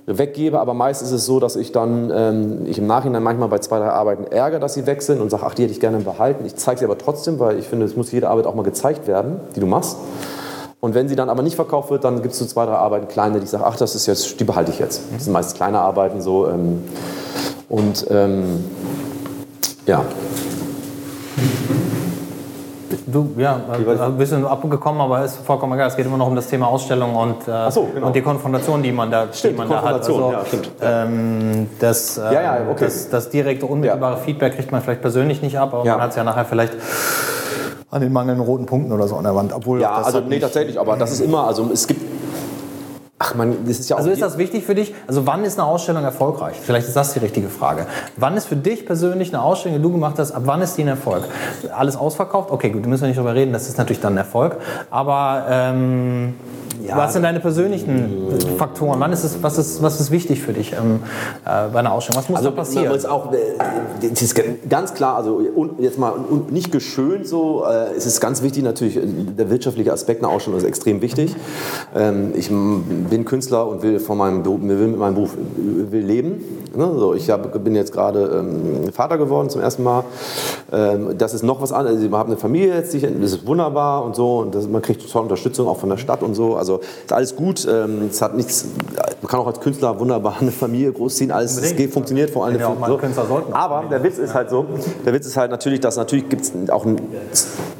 weggebe, aber meist ist es so, dass ich dann ähm, ich im Nachhinein manchmal bei zwei, drei Arbeiten ärgere, dass sie weg sind und sage, ach, die hätte ich gerne behalten. Ich zeige sie aber trotzdem, weil ich finde, es muss jede Arbeit auch mal gezeigt werden, die du machst. Und wenn sie dann aber nicht verkauft wird, dann gibt es so zwei, drei Arbeiten, kleine, die ich sage, ach, das ist jetzt, die behalte ich jetzt. Das sind meist kleine Arbeiten so. Ähm, und ähm, ja. Du, ja, ein bisschen abgekommen, aber ist vollkommen egal. Es geht immer noch um das Thema Ausstellung und, äh, so, genau. und die Konfrontation, die man da, stimmt, die man da hat. Also, ja, stimmt. Ähm, das, äh, ja, ja, okay. das, das direkte, unmittelbare Feedback kriegt man vielleicht persönlich nicht ab, aber man hat es ja nachher vielleicht an den mangelnden roten Punkten oder so an der Wand. Obwohl ja, also nee, tatsächlich, aber das ist immer, also es gibt Ach man, das ist ja auch Also ist das wichtig für dich? Also wann ist eine Ausstellung erfolgreich? Vielleicht ist das die richtige Frage. Wann ist für dich persönlich eine Ausstellung, die du gemacht hast, ab wann ist die ein Erfolg? Alles ausverkauft? Okay, gut, da müssen wir nicht drüber reden, das ist natürlich dann ein Erfolg. Aber ähm, ja, was sind deine persönlichen Faktoren? Wann ist es, was, ist, was ist wichtig für dich ähm, äh, bei einer Ausstellung? Was muss also, da passieren? Ist auch, äh, das ist ganz klar, also jetzt mal nicht geschönt so, äh, es ist ganz wichtig natürlich, der wirtschaftliche Aspekt einer Ausstellung ist extrem wichtig. Ähm, ich bin Künstler und will, von meinem, will mit meinem Beruf will leben. Ne? So, ich hab, bin jetzt gerade ähm, Vater geworden zum ersten Mal. Ähm, das ist noch was anderes. Also, wir haben eine Familie jetzt, das ist wunderbar und so. Und das, man kriegt tolle Unterstützung auch von der Stadt und so. Also ist alles gut. Ähm, es hat nichts, man kann auch als Künstler wunderbar eine Familie großziehen. Alles es geht, funktioniert vor allem. Ja so. Aber der Witz ist halt so, der Witz ist halt natürlich, dass natürlich gibt es auch ein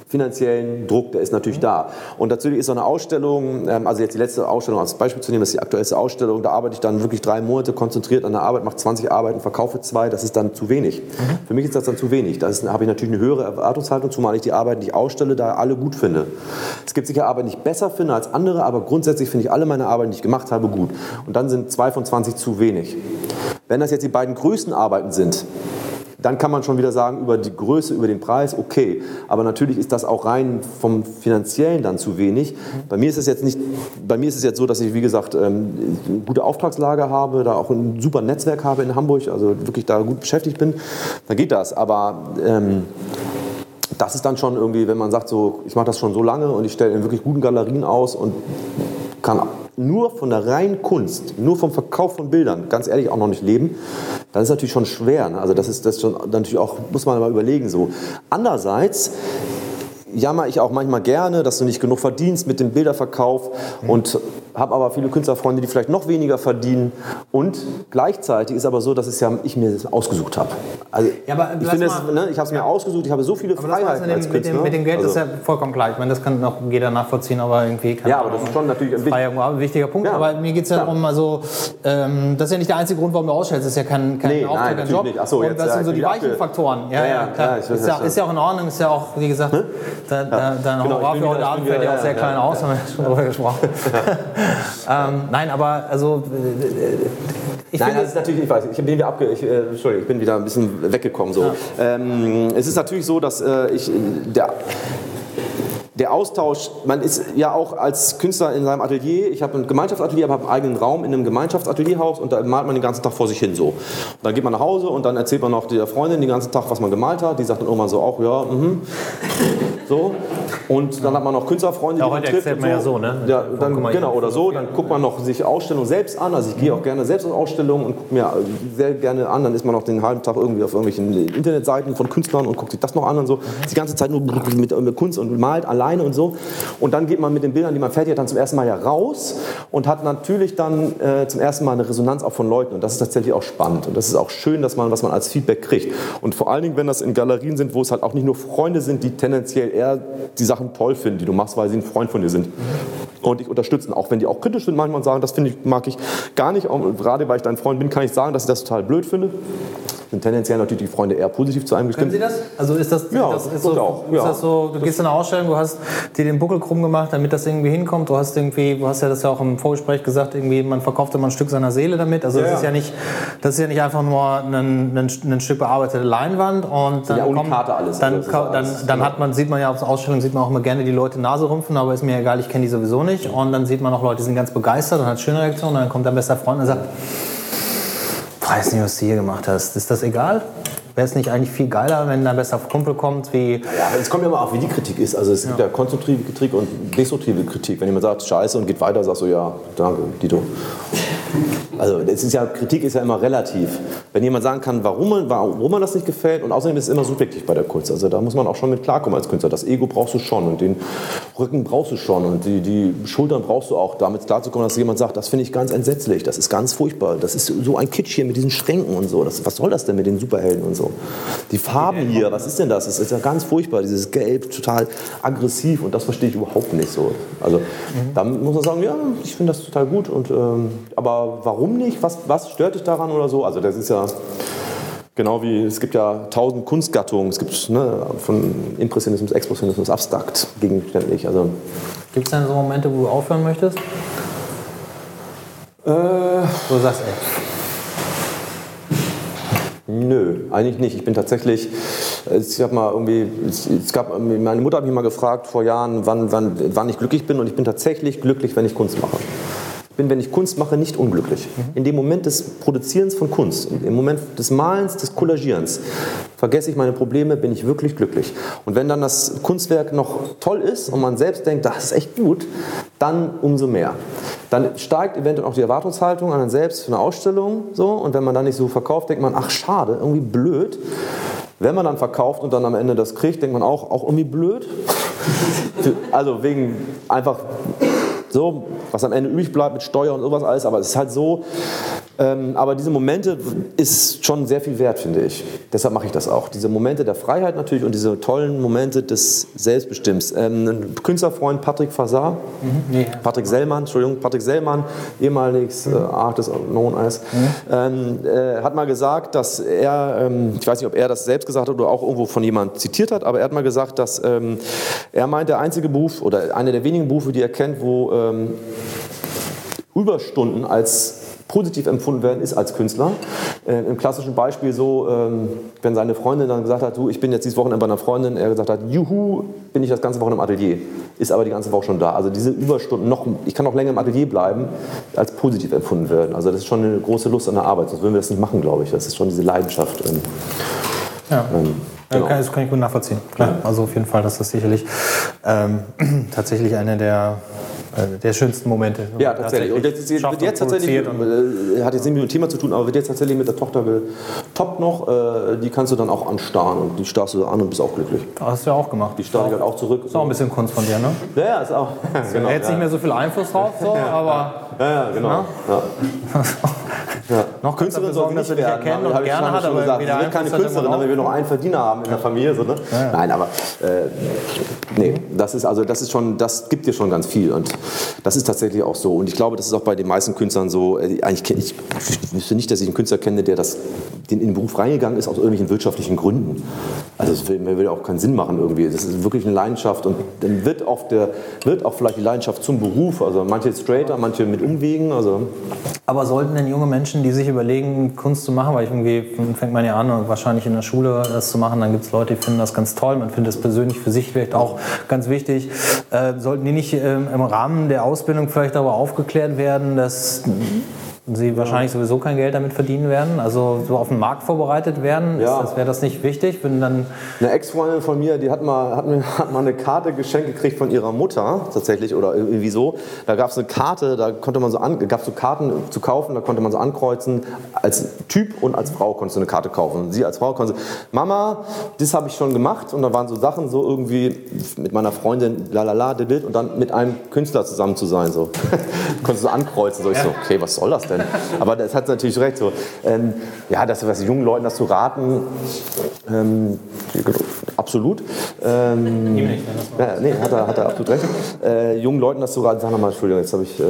finanziellen Druck, der ist natürlich da. Und natürlich ist so eine Ausstellung, ähm, also jetzt die letzte Ausstellung als Beispiel zu nehmen, das ist die aktuellste Ausstellung, da arbeite ich dann wirklich drei Monate konzentriert an der Arbeit, mache 20 Arbeiten, verkaufe zwei, das ist dann zu wenig. Mhm. Für mich ist das dann zu wenig. Da habe ich natürlich eine höhere Erwartungshaltung, zumal ich die Arbeiten, die ich ausstelle, da alle gut finde. Es gibt sicher Arbeiten, die ich besser finde als andere, aber grundsätzlich finde ich alle meine Arbeiten, die ich gemacht habe, gut. Und dann sind zwei von 20 zu wenig. Wenn das jetzt die beiden größten Arbeiten sind, dann kann man schon wieder sagen, über die Größe, über den Preis, okay. Aber natürlich ist das auch rein vom Finanziellen dann zu wenig. Bei mir ist es jetzt nicht, bei mir ist es jetzt so, dass ich, wie gesagt, ähm, eine gute Auftragslage habe, da auch ein super Netzwerk habe in Hamburg, also wirklich da gut beschäftigt bin. Dann geht das. Aber ähm, das ist dann schon irgendwie, wenn man sagt, so, ich mache das schon so lange und ich stelle in wirklich guten Galerien aus und kann nur von der reinen Kunst, nur vom Verkauf von Bildern, ganz ehrlich auch noch nicht leben, dann ist natürlich schon schwer. Ne? Also das ist das schon natürlich auch, muss man mal überlegen so. Andererseits jammer ich auch manchmal gerne, dass du nicht genug verdienst mit dem Bilderverkauf mhm. und habe aber viele Künstlerfreunde, die vielleicht noch weniger verdienen. Und gleichzeitig ist aber so, dass es ja ich mir das ausgesucht habe. Also ja, ich finde, ne, ich habe es mir ausgesucht, ich habe so viele aber Freiheiten als mit, dem, mit dem Geld also. ist ja vollkommen klar. Ich meine, das kann noch jeder nachvollziehen, aber irgendwie kann Ja, aber das ist schon natürlich ein, ein wichtiger Punkt. Ja. Aber mir geht es ja, darum, also, ähm, das ist ja nicht der einzige Grund, warum du ausstellst. Das ist ja kein, kein nee, Auftrag, kein Job. Nicht. Ach so, Und jetzt, das sind so die weichen Faktoren. Ja, ja, klar. Ist ja, ist ja auch in Ordnung, ist ja auch, wie gesagt, hm? dein genau, Honorar für heute Abend fällt ja auch sehr klein aus, haben wir schon darüber gesprochen. Ähm, nein, aber also Ich Nein, finde- das ist natürlich nicht weiß. Ich bin wieder abge ich, äh, Entschuldigung, ich bin wieder ein bisschen weggekommen. So. Ähm, es ist natürlich so, dass äh, ich äh, der der Austausch, man ist ja auch als Künstler in seinem Atelier, ich habe ein Gemeinschaftsatelier, aber habe einen eigenen Raum in einem Gemeinschaftsatelierhaus und da malt man den ganzen Tag vor sich hin so. Und dann geht man nach Hause und dann erzählt man noch der Freundin den ganzen Tag, was man gemalt hat. Die sagt dann irgendwann so auch, ja, mhm. So. Und dann hat man noch Künstlerfreunde, Ja, die man heute trifft man ja so, ne? Ja, dann, genau, oder so. Dann guckt man noch sich Ausstellungen selbst an. Also ich gehe auch gerne selbst in Ausstellungen und gucke mir sehr gerne an. Dann ist man noch den halben Tag irgendwie auf irgendwelchen Internetseiten von Künstlern und guckt sich das noch an und so. Die ganze Zeit nur mit, mit Kunst und malt alleine und so. Und dann geht man mit den Bildern, die man fertig hat, dann zum ersten Mal ja raus und hat natürlich dann äh, zum ersten Mal eine Resonanz auch von Leuten. Und das ist tatsächlich auch spannend. Und das ist auch schön, dass man, was man als Feedback kriegt. Und vor allen Dingen, wenn das in Galerien sind, wo es halt auch nicht nur Freunde sind, die tendenziell eher die Sachen toll finden, die du machst, weil sie ein Freund von dir sind. Und dich unterstützen, auch wenn die auch kritisch sind manchmal und sagen, das finde ich, mag ich gar nicht. Auch gerade weil ich dein Freund bin, kann ich sagen, dass ich das total blöd finde. Sind tendenziell natürlich die Freunde eher positiv zu einem Können gestimmt. Sie das? Also ist das, Ja, das, ist das so, auch, ist ja. das so, du gehst in eine Ausstellung, du hast dir den Buckel krumm gemacht, damit das irgendwie hinkommt. Du hast irgendwie, du hast ja das ja auch im Vorgespräch gesagt, irgendwie man verkauft immer ein Stück seiner Seele damit. Also das Ja, ist ja nicht, das ist ja nicht einfach nur ein, ein, ein Stück bearbeitete Leinwand und dann ja kommt, alles. dann, das dann, dann genau. hat man, sieht man ja auf der Ausstellung, sieht man auch immer gerne die Leute Nase rümpfen, aber ist mir egal, ich kenne die sowieso nicht. Und dann sieht man auch Leute, die sind ganz begeistert und hat schöne Reaktionen. Und dann kommt dein bester Freund und sagt, weiß nicht, was du hier gemacht hast. Ist das egal? Wäre es nicht eigentlich viel geiler, wenn dein bester Kumpel kommt, wie Ja, es kommt ja mal auf, wie die Kritik ist. Also es gibt ja konstruktive Kritik und destruktive Kritik. Wenn jemand sagt, scheiße und geht weiter, sagst du, ja, danke, Dito. Also es ist ja, Kritik ist ja immer relativ. Wenn jemand sagen kann, warum man, warum man das nicht gefällt und außerdem ist es immer subjektiv bei der Kunst. Also da muss man auch schon mit klarkommen als Künstler. Das Ego brauchst du schon und den Rücken brauchst du schon und die, die Schultern brauchst du auch, damit klarzukommen, dass jemand sagt, das finde ich ganz entsetzlich, das ist ganz furchtbar, das ist so ein Kitsch hier mit diesen Schränken und so. Das, was soll das denn mit den Superhelden und so? Die Farben hier, was ist denn das? Das ist ja ganz furchtbar, dieses Gelb, total aggressiv und das verstehe ich überhaupt nicht so. Also da muss man sagen, ja, ich finde das total gut und ähm, aber warum nicht? Was, was stört dich daran oder so? Also das ist ja genau wie es gibt ja tausend Kunstgattungen, es gibt ne, von Impressionismus, Expressionismus, abstrakt, gegenständlich. Also Gibt es denn so Momente, wo du aufhören möchtest? äh, Wo du sagst, ey, Nö, eigentlich nicht. Ich bin tatsächlich, ich habe mal irgendwie, es, gab, meine Mutter hat mich mal gefragt vor Jahren, wann, wann, wann ich glücklich bin und ich bin tatsächlich glücklich, wenn ich Kunst mache. Ich bin, wenn ich Kunst mache, nicht unglücklich. In dem Moment des Produzierens von Kunst, im Moment des Malens, des Kollagierens, vergesse ich meine Probleme, bin ich wirklich glücklich. Und wenn dann das Kunstwerk noch toll ist und man selbst denkt, das ist echt gut, dann umso mehr. Dann steigt eventuell auch die Erwartungshaltung an einen selbst für eine Ausstellung. So, und wenn man dann nicht so verkauft, denkt man, ach schade, irgendwie blöd. Wenn man dann verkauft und dann am Ende das kriegt, denkt man auch, auch irgendwie blöd. Also wegen einfach so, was am Ende übrig bleibt mit Steuer und sowas alles, aber es ist halt so. Ähm, aber diese Momente ist schon sehr viel wert, finde ich. Deshalb mache ich das auch. Diese Momente der Freiheit natürlich und diese tollen Momente des Selbstbestimmens. Ähm, ein Künstlerfreund Patrick Fasar, nee. Patrick Sellmann, Entschuldigung, Patrick Sellmann, ehemaliges äh, Artist known as, ähm, äh, hat mal gesagt, dass er, ähm, ich weiß nicht, ob er das selbst gesagt hat oder auch irgendwo von jemand zitiert hat, aber er hat mal gesagt, dass ähm, er meint, der einzige Beruf oder einer der wenigen Berufe, die er kennt, wo ähm, Überstunden als positiv empfunden werden, ist als Künstler. Äh, Im klassischen Beispiel so, ähm, wenn seine Freundin dann gesagt hat, du, ich bin jetzt dieses Wochenende bei einer Freundin, er gesagt hat, juhu, bin ich das ganze Wochenende im Atelier, ist aber die ganze Woche schon da. Also diese Überstunden, noch, ich kann noch länger im Atelier bleiben, als positiv empfunden werden. Also das ist schon eine große Lust an der Arbeit, sonst würden wir das nicht machen, glaube ich. Das ist schon diese Leidenschaft. ähm, Ja. ähm, Ja, genau. kann, das kann ich gut nachvollziehen. Klar. Also auf jeden Fall, das ist sicherlich ähm, tatsächlich eine der, äh, der schönsten Momente. Ja, tatsächlich. Und jetzt, jetzt, wird jetzt tatsächlich, und- äh, hat jetzt nicht mit dem Thema zu tun, aber wird jetzt tatsächlich mit der Tochter getoppt noch. Äh, die kannst du dann auch anstarren und die starrst du an und bist auch glücklich. hast du ja auch gemacht. Die starre ich halt auch zurück. Ist auch ein bisschen Kunst von dir, ne? Ja, ja, ist auch. genau, Jetzt ja. nicht mehr so viel Einfluss drauf, so, aber Ja, ja, genau. Ja. Ja. noch Künstlerin soll nicht wir erkennen und ich gerne hat, schon aber gesagt. Sie wird keine Künstlerin, damit wir noch einen Verdiener haben in der Familie. So, ne? Nein, aber äh, nee, das ist also das ist schon, das gibt dir schon ganz viel und das ist tatsächlich auch so. Und ich glaube, das ist auch bei den meisten Künstlern so. Äh, eigentlich ich, ich wüsste nicht, dass ich einen Künstler kenne, der das den in den Beruf reingegangen ist aus irgendwelchen wirtschaftlichen Gründen. Also das will, will auch keinen Sinn machen irgendwie. Das ist wirklich eine Leidenschaft und dann wird auch der wird auch vielleicht die Leidenschaft zum Beruf. Also manche straighter, manche mit Umwegen. Also Aber sollten denn junge Menschen Menschen, die sich überlegen, Kunst zu machen, weil irgendwie fängt man ja an wahrscheinlich in der Schule das zu machen, dann gibt es Leute, die finden das ganz toll, man findet es persönlich für sich vielleicht auch ganz wichtig. Äh, sollten die nicht ähm, im Rahmen der Ausbildung vielleicht darüber aufgeklärt werden, dass Sie wahrscheinlich sowieso kein Geld damit verdienen werden, also so auf den Markt vorbereitet werden. Ja. Wäre das nicht wichtig, wenn dann Eine Ex-Freundin von mir, die hat mal, hat, mir, hat mal eine Karte geschenkt gekriegt von ihrer Mutter, tatsächlich, oder irgendwie so. Da gab es eine Karte, da konnte man so an, gab so Karten zu kaufen, da konnte man so ankreuzen. Als Typ und als Frau konntest du eine Karte kaufen. Und sie als Frau konnte, Mama, das habe ich schon gemacht. Und da waren so Sachen, so irgendwie mit meiner Freundin, lalala, didit, und dann mit einem Künstler zusammen zu sein. So. konntest du ankreuzen. So, ich so, okay, was soll das denn? Aber das hat natürlich recht. So. Ähm, ja, das was jungen Leuten das zu raten, ähm, absolut. Ähm, ja, nee, hat er, hat er absolut recht. Äh, jungen Leuten das zu raten, sag nochmal, Entschuldigung, jetzt habe ich. Äh,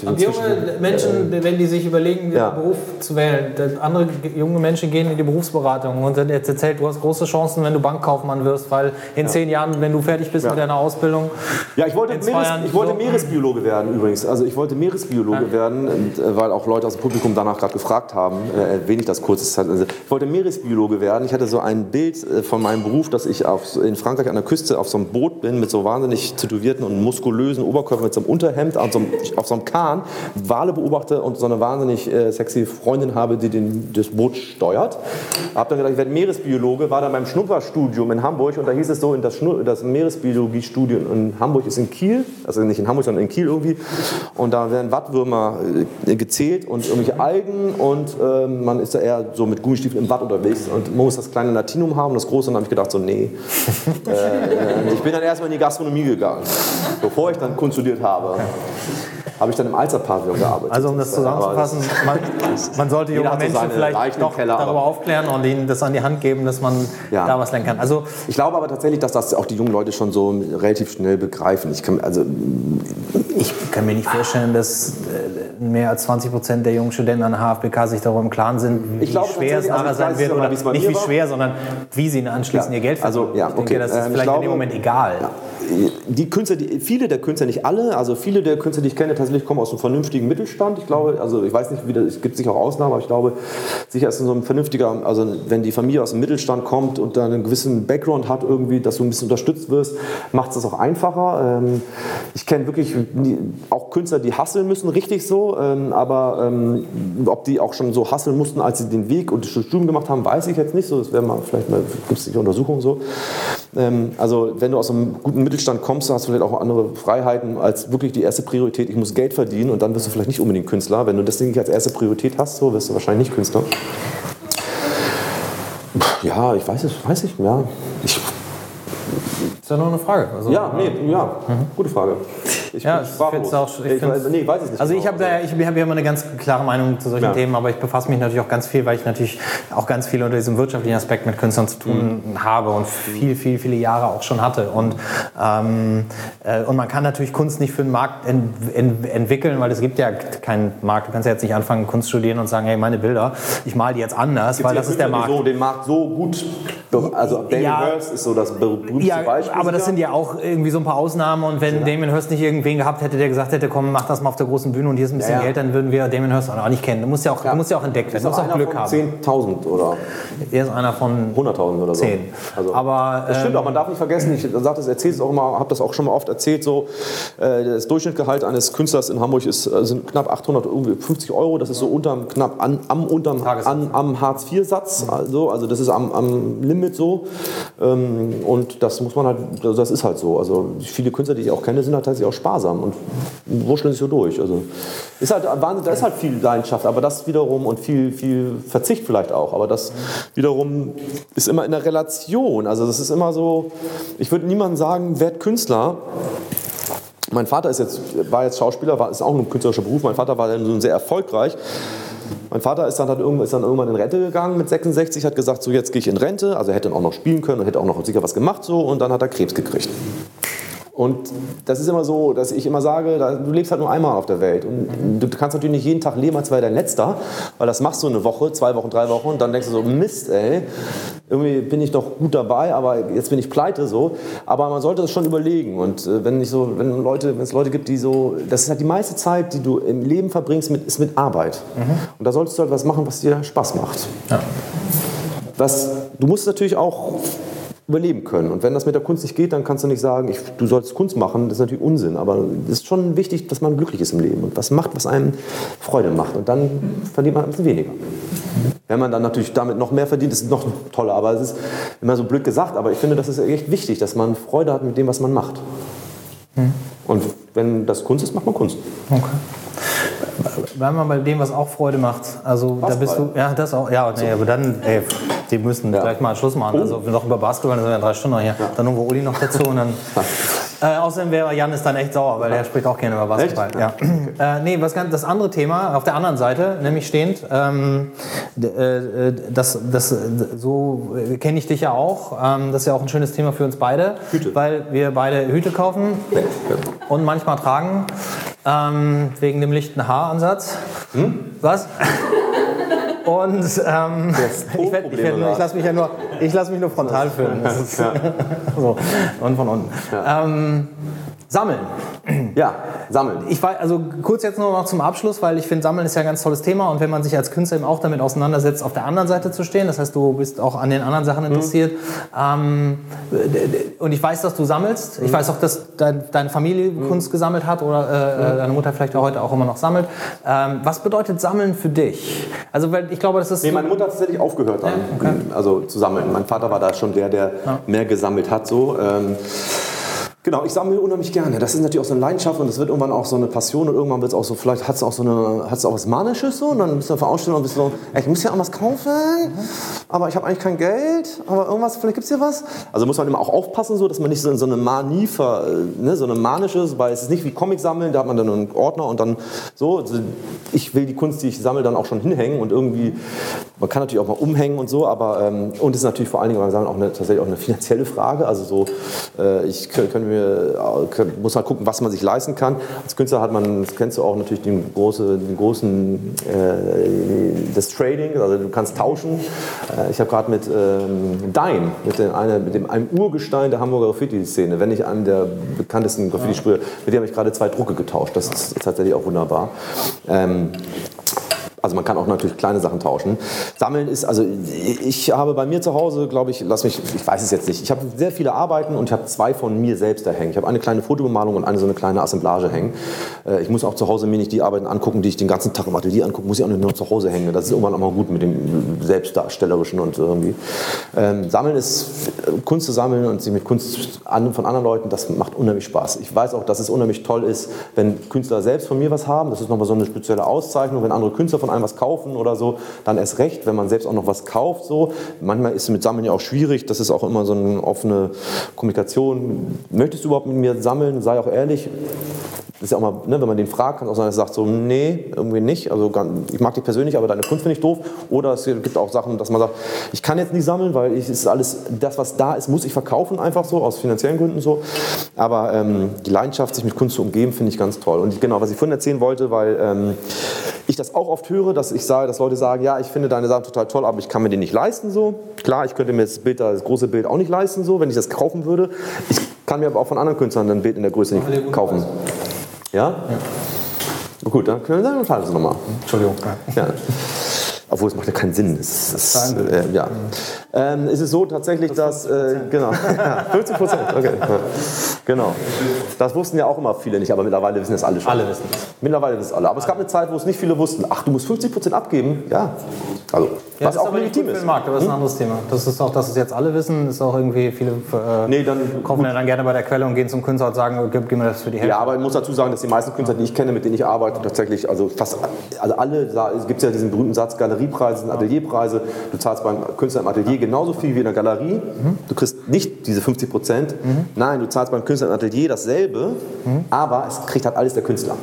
Zwischen- Junge Menschen, wenn die sich überlegen, den Ja. Beruf zu wählen, andere junge Menschen gehen in die Berufsberatung und dann jetzt erzählt, du hast große Chancen, wenn du Bankkaufmann wirst, weil in zehn Jahren, wenn du fertig bist Ja. mit deiner Ausbildung, Ja, ich wollte, Meeres, ich wollte Meeresbiologe werden übrigens. Also ich wollte Meeresbiologe werden, äh, weil auch Leute aus dem Publikum danach gerade gefragt haben. Äh, erwähne ich das kurz. Hat- Also ich wollte Meeresbiologe werden. Ich hatte so ein Bild äh, von meinem Beruf, dass ich auf, in Frankreich an der Küste auf so einem Boot bin mit so wahnsinnig tätowierten und muskulösen Oberkörper mit so einem Unterhemd auf so einem, auf so einem Kahn, Wale beobachte und so eine wahnsinnig äh, sexy Freundin habe, die den, das Boot steuert. Hab dann gedacht, ich werde Meeresbiologe, war dann beim Schnupperstudium in Hamburg und da hieß es so, in das, das Meeresbiologiestudium in Hamburg ist in Kiel, also nicht in Hamburg, sondern in Kiel irgendwie. Und da werden Wattwürmer äh, gezählt und irgendwelche Algen und ähm, man ist da eher so mit Gummistiefeln im Watt unterwegs und man muss das kleine Latinum haben und das große und dann habe ich gedacht so, nee. äh, ich bin dann erstmal in die Gastronomie gegangen, bevor ich dann Kunst studiert habe. Habe ich dann im Alster-Pavillon gearbeitet. also um das zusammenzufassen, man, man sollte junge Menschen vielleicht doch Keller, darüber aufklären und ihnen das an die Hand geben, dass man Ja. da was lernen kann. Also Ich glaube aber tatsächlich, dass das auch die jungen Leute schon so relativ schnell begreifen. Ich kann, also, ich kann mir nicht vorstellen, dass äh, mehr als 20 Prozent der jungen Studenten an der HFBK sich darüber im Klaren sind, wie glaube schwer es also nachher sein wird. nicht, Oder nicht wie war. schwer, sondern wie sie anschließend ihr Geld verdienen. Also, ja, ich denke, okay. das ist Ähm, ich vielleicht in glaube- dem Moment egal. die Künstler, die, viele der Künstler, nicht alle, also viele der Künstler, die ich kenne, tatsächlich kommen aus einem vernünftigen Mittelstand. Ich glaube, also ich weiß nicht, wie das, es gibt sicher auch Ausnahmen, aber ich glaube, sicher ist so ein vernünftiger, also wenn die Familie aus dem Mittelstand kommt und dann einen gewissen Background hat irgendwie, dass du ein bisschen unterstützt wirst, macht es das auch einfacher. Ähm, ich kenne wirklich auch Künstler, die hasseln müssen, richtig so, ähm, aber ähm, ob die auch schon so hasseln mussten, als sie den Weg und das Studium gemacht haben, weiß ich jetzt nicht. So, das wäre mal vielleicht mal gibt es sicher Untersuchungen so. Also wenn du aus einem guten Mittelstand kommst, hast du vielleicht auch andere Freiheiten als wirklich die erste Priorität. Ich muss Geld verdienen und dann wirst du vielleicht nicht unbedingt Künstler. Wenn du das Ding nicht als erste Priorität hast, so wirst du wahrscheinlich nicht Künstler. Ja, ich weiß es, weiß ich, ja. Ich, ist ja nur eine Frage. Also, ja, nee, ja, gute Frage. Ich Ja, bin ich sprachlos. auch- ich ich weiß, nee, weiß es nicht. Also ich genau. habe da, ich habe ja immer eine ganz klare Meinung zu solchen Ja. Themen, aber ich befasse mich natürlich auch ganz viel, weil ich natürlich auch ganz viel unter diesem wirtschaftlichen Aspekt mit Künstlern zu tun Mhm. habe und viel, viel, viele Jahre auch schon hatte. Und, ähm, äh, und man kann natürlich Kunst nicht für den Markt ent ent entwickeln, weil es gibt ja keinen Markt. Du kannst ja jetzt nicht anfangen, Kunst studieren und sagen, hey, meine Bilder, ich male die jetzt anders, weil Gibt das ist der Markt. So, den Markt so gut. Also Damien Ja. Hirst ist so das berühmteste Ja, Beispiel. aber das sind ja auch irgendwie so ein paar Ausnahmen. Und wenn Damien Hirst nicht irgendwen gehabt hätte, der gesagt hätte, komm, mach das mal auf der großen Bühne und hier ist ein bisschen Ja, ja. Geld, dann würden wir Damien Hirst auch nicht kennen. Du musst ja auch, du musst ja auch entdeckt werden, du musst auch Glück haben. 10.000 oder Er ist einer von 100.000 oder so. Zehn. Also, Aber, das stimmt ähm, auch, man darf nicht vergessen, ich sage das, erzähle es auch immer, habe das auch schon mal oft erzählt, so, äh, das Durchschnittsgehalt eines Künstlers in Hamburg ist, äh, sind knapp 850 Euro, das ist so unterm, knapp an, am, unterm, an, am Hartz-IV-Satz, also, also das ist am, am Limit so ähm, und das muss man halt, also das ist halt so, also viele Künstler, die ich auch kenne, sind halt tatsächlich auch sparsam und wurschteln sich so durch, also ist halt, Wahnsinn, da ist halt viel Leidenschaft, aber das wiederum und viel, viel Verzicht vielleicht auch, aber das wiederum ist immer in der Relation. Also das ist immer so, ich würde niemandem sagen, werd Künstler. Mein Vater ist jetzt, war jetzt Schauspieler, war, ist auch ein künstlerischer Beruf. Mein Vater war dann sehr erfolgreich. Mein Vater ist dann, hat irgendwann, ist dann irgendwann in Rente gegangen mit 66, hat gesagt, so jetzt gehe ich in Rente. Also er hätte dann auch noch spielen können und hätte auch noch sicher was gemacht so und dann hat er Krebs gekriegt. Und das ist immer so, dass ich immer sage, du lebst halt nur einmal auf der Welt. Und du kannst natürlich nicht jeden Tag leben, als wäre dein letzter, weil das machst du eine Woche, zwei Wochen, drei Wochen und dann denkst du so, Mist, ey, irgendwie bin ich doch gut dabei, aber jetzt bin ich pleite so. Aber man sollte das schon überlegen. Und äh, wenn nicht so, wenn Leute, wenn es Leute gibt, die so, das ist halt die meiste Zeit, die du im Leben verbringst, mit, ist mit Arbeit. Mhm. Und da solltest du halt was machen, was dir Spaß macht. Ja. Was, du musst natürlich auch überleben können. Und wenn das mit der Kunst nicht geht, dann kannst du nicht sagen, ich, du sollst Kunst machen. Das ist natürlich Unsinn. Aber es ist schon wichtig, dass man glücklich ist im Leben und was macht, was einem Freude macht. Und dann verdient man ein bisschen weniger. Wenn man dann natürlich damit noch mehr verdient, ist es noch toller. Aber es ist immer so blöd gesagt. Aber ich finde, das ist echt wichtig, dass man Freude hat mit dem, was man macht. Hm. Und wenn das Kunst ist, macht man Kunst. Okay. Bleiben wir bei dem, was auch Freude macht. Also Basketball. da bist du, ja, das auch, ja, nee, aber dann, ey, die müssen ja. gleich mal Schluss machen. Oh. Also noch über Basketball, dann sind wir drei Stunden noch hier. Ja. Dann irgendwo Uli noch dazu und dann. Äh, außerdem wäre Jan ist dann echt sauer, weil er spricht auch gerne über Basketball. Ja. Äh, nee, was ganz, das andere Thema auf der anderen Seite, nämlich stehend, ähm, äh, das, das, so kenne ich dich ja auch. Ähm, das ist ja auch ein schönes Thema für uns beide, Hüte. weil wir beide Hüte kaufen und manchmal tragen ähm, wegen dem lichten Haaransatz. Hm? Was? Und ähm, ich, ich, ich lasse mich ja nur, ich lass mich nur frontal filmen. Ja. so, und von unten. Ja. Ähm, Sammeln. Ja, sammeln. Ich war, also kurz jetzt nur noch zum Abschluss, weil ich finde, Sammeln ist ja ein ganz tolles Thema und wenn man sich als Künstler eben auch damit auseinandersetzt, auf der anderen Seite zu stehen, das heißt, du bist auch an den anderen Sachen mhm. interessiert. Mhm. Ähm, und ich weiß, dass du sammelst. Mhm. Ich weiß auch, dass dein, deine Familie mhm. Kunst gesammelt hat oder äh, mhm. deine Mutter vielleicht auch heute auch immer noch sammelt. Ähm, was bedeutet Sammeln für dich? Also, weil ich glaube, das ist. Nee, meine Mutter hat tatsächlich aufgehört, ja, okay. also zu sammeln. Mein Vater war da schon der, der ja. mehr gesammelt hat. So. Ähm, Genau, ich sammle unheimlich gerne. Das ist natürlich auch so eine Leidenschaft und das wird irgendwann auch so eine Passion und irgendwann wird es auch so, vielleicht hat es auch so eine, hat es auch was Manisches so und dann bist du Ausstellung und bist so, ey, ich muss ja auch was kaufen, aber ich habe eigentlich kein Geld, aber irgendwas, vielleicht gibt es hier was. Also muss man immer auch aufpassen, so, dass man nicht so in so eine Manie, ver, ne, so eine manisches, weil es ist nicht wie Comic sammeln, da hat man dann einen Ordner und dann so, ich will die Kunst, die ich sammle, dann auch schon hinhängen und irgendwie, man kann natürlich auch mal umhängen und so, aber, ähm, und es ist natürlich vor allen Dingen beim Sammeln auch eine, tatsächlich auch eine finanzielle Frage, also so, äh, ich könnte mir äh, muss man gucken, was man sich leisten kann. Als Künstler hat man, das kennst du auch natürlich, den, große, den großen, äh, das Trading, also du kannst tauschen. Äh, ich habe gerade mit ähm, Dein, mit, dem, eine, mit dem, einem Urgestein der Hamburger Graffiti-Szene, wenn nicht einem der bekanntesten Graffiti-Sprüher, mit dem habe ich gerade zwei Drucke getauscht. Das ist tatsächlich auch wunderbar. Ähm, also man kann auch natürlich kleine Sachen tauschen. Sammeln ist, also ich habe bei mir zu Hause, glaube ich, lass mich, ich weiß es jetzt nicht, ich habe sehr viele Arbeiten und ich habe zwei von mir selbst da hängen. Ich habe eine kleine Fotobemalung und eine so eine kleine Assemblage hängen. Äh, ich muss auch zu Hause mir nicht die Arbeiten angucken, die ich den ganzen Tag im Atelier angucke, muss ich auch nicht nur zu Hause hängen. Das ist irgendwann auch mal gut mit dem Selbstdarstellerischen und irgendwie. Ähm, sammeln ist, Kunst zu sammeln und sich mit Kunst von anderen Leuten, das macht unheimlich Spaß. Ich weiß auch, dass es unheimlich toll ist, wenn Künstler selbst von mir was haben. Das ist nochmal so eine spezielle Auszeichnung, wenn andere Künstler von von einem was kaufen oder so, dann erst recht, wenn man selbst auch noch was kauft. So. Manchmal ist es mit Sammeln ja auch schwierig, das ist auch immer so eine offene Kommunikation. Möchtest du überhaupt mit mir sammeln? Sei auch ehrlich. Das ist ja auch mal, ne, wenn man den fragt, kann auch sein, dass er sagt so, nee, irgendwie nicht. Also ich mag dich persönlich, aber deine Kunst finde ich doof. Oder es gibt auch Sachen, dass man sagt, ich kann jetzt nicht sammeln, weil ich, ist alles, das, was da ist, muss ich verkaufen einfach so, aus finanziellen Gründen so. Aber ähm, die Leidenschaft, sich mit Kunst zu umgeben, finde ich ganz toll. Und genau, was ich vorhin erzählen wollte, weil ähm, ich das auch oft höre, dass ich sage, dass Leute sagen, ja, ich finde deine Sachen total toll, aber ich kann mir die nicht leisten so. Klar, ich könnte mir das Bild, das große Bild auch nicht leisten so, wenn ich das kaufen würde. Ich kann mir aber auch von anderen Künstlern ein Bild in der Größe nicht kaufen. Ja? ja. Gut, dann können wir sagen, das nochmal. Entschuldigung. Ja. Obwohl es macht ja keinen Sinn. Es, es, äh, ja. Ähm, ist es so tatsächlich, das dass äh, genau 50 Prozent, okay, genau. Das wussten ja auch immer viele nicht, aber mittlerweile wissen es alle schon. Alle wissen es. Mittlerweile wissen es alle. Aber es gab eine Zeit, wo es nicht viele wussten. Ach, du musst 50 Prozent abgeben. Ja, also ja, was auch legitim ist. Markt, aber das ist ein hm? anderes Thema. Das ist auch, dass es jetzt alle wissen, ist auch irgendwie viele äh, nee, dann, kaufen ja dann gerne bei der Quelle und gehen zum Künstler und sagen, gib, gib mir das für die Hälfte. Ja, aber ich muss dazu sagen, dass die meisten Künstler, die ich kenne, mit denen ich arbeite, tatsächlich, also fast also alle, es gibt ja diesen berühmten Satz, Galeriepreise sind Atelierpreise. Du zahlst beim Künstler im Atelier genauso viel wie in der Galerie. Du kriegst nicht diese 50 Prozent. Nein, du zahlst beim Künstler im Atelier dasselbe, aber es kriegt halt alles der Künstler.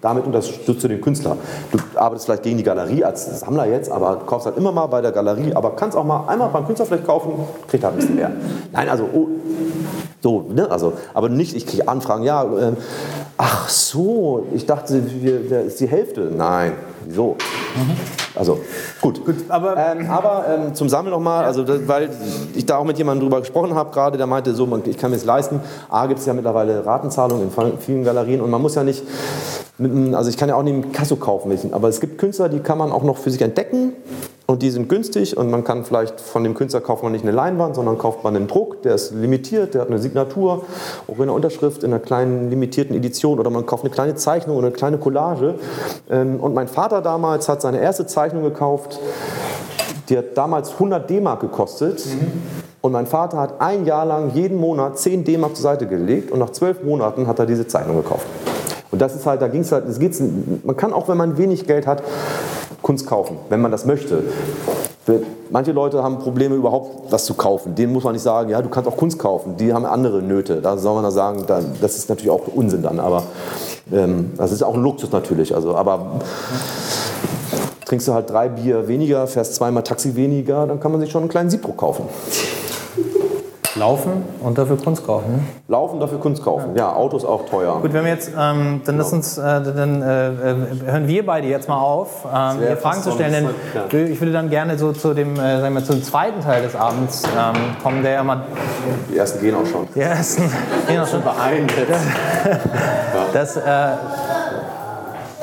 Damit unterstützt du den Künstler. Du arbeitest vielleicht gegen die Galerie als Sammler jetzt, aber kaufst halt immer mal bei der Galerie, aber kannst auch mal einmal beim Künstler vielleicht kaufen, kriegt halt ein bisschen mehr. Nein, also oh, so, ne? also, aber nicht, ich kriege Anfragen, ja, äh, ach so, ich dachte, wir, das ist die Hälfte. Nein, wieso? Also gut. Gut, aber- ähm, aber ähm, zum Sammeln nochmal, also das, weil ich da auch mit jemandem drüber gesprochen habe gerade, der meinte, so, man, ich kann mir es leisten. A gibt es ja mittlerweile Ratenzahlungen in vielen Galerien und man muss ja nicht, mit, also ich kann ja auch nicht mit Kasso kaufen, welchen, aber es gibt Künstler, die kann man auch noch für sich entdecken und die sind günstig und man kann vielleicht von dem Künstler kauft man nicht eine Leinwand, sondern kauft man einen Druck, der ist limitiert, der hat eine Signatur, auch in einer Unterschrift in einer kleinen limitierten Edition oder man kauft eine kleine Zeichnung oder eine kleine Collage. Ähm, Und mein Vater damals hat seine erste Zeichnung gekauft, die hat damals 100 D-Mark gekostet. Und mein Vater hat ein Jahr lang jeden Monat 10 D-Mark zur Seite gelegt und nach zwölf Monaten hat er diese Zeichnung gekauft. Und das ist halt, da ging es halt, es geht's, man kann auch, wenn man wenig Geld hat, Kunst kaufen, wenn man das möchte. Manche Leute haben Probleme, überhaupt was zu kaufen. Denen muss man nicht sagen, ja, du kannst auch Kunst kaufen. Die haben andere Nöte. Da soll man da sagen, da, das ist natürlich auch Unsinn dann. Aber ähm, das ist auch ein Luxus natürlich. Also, aber trinkst du halt drei Bier weniger, fährst zweimal Taxi weniger, dann kann man sich schon einen kleinen Sipro kaufen. Laufen und dafür Kunst kaufen. ne? Laufen, dafür Kunst kaufen. Ja, Auto ist auch teuer. Gut, wenn wir jetzt, ähm, dann lass uns, äh, dann äh, äh, hören wir beide jetzt mal auf, ähm, hier Fragen zu stellen, denn ja. ich würde dann gerne so zu dem, äh, sagen wir, zum zweiten Teil des Abends ähm, kommen, der ja mal Die ersten gehen auch schon. die ersten, je nach- Beeilen das, äh,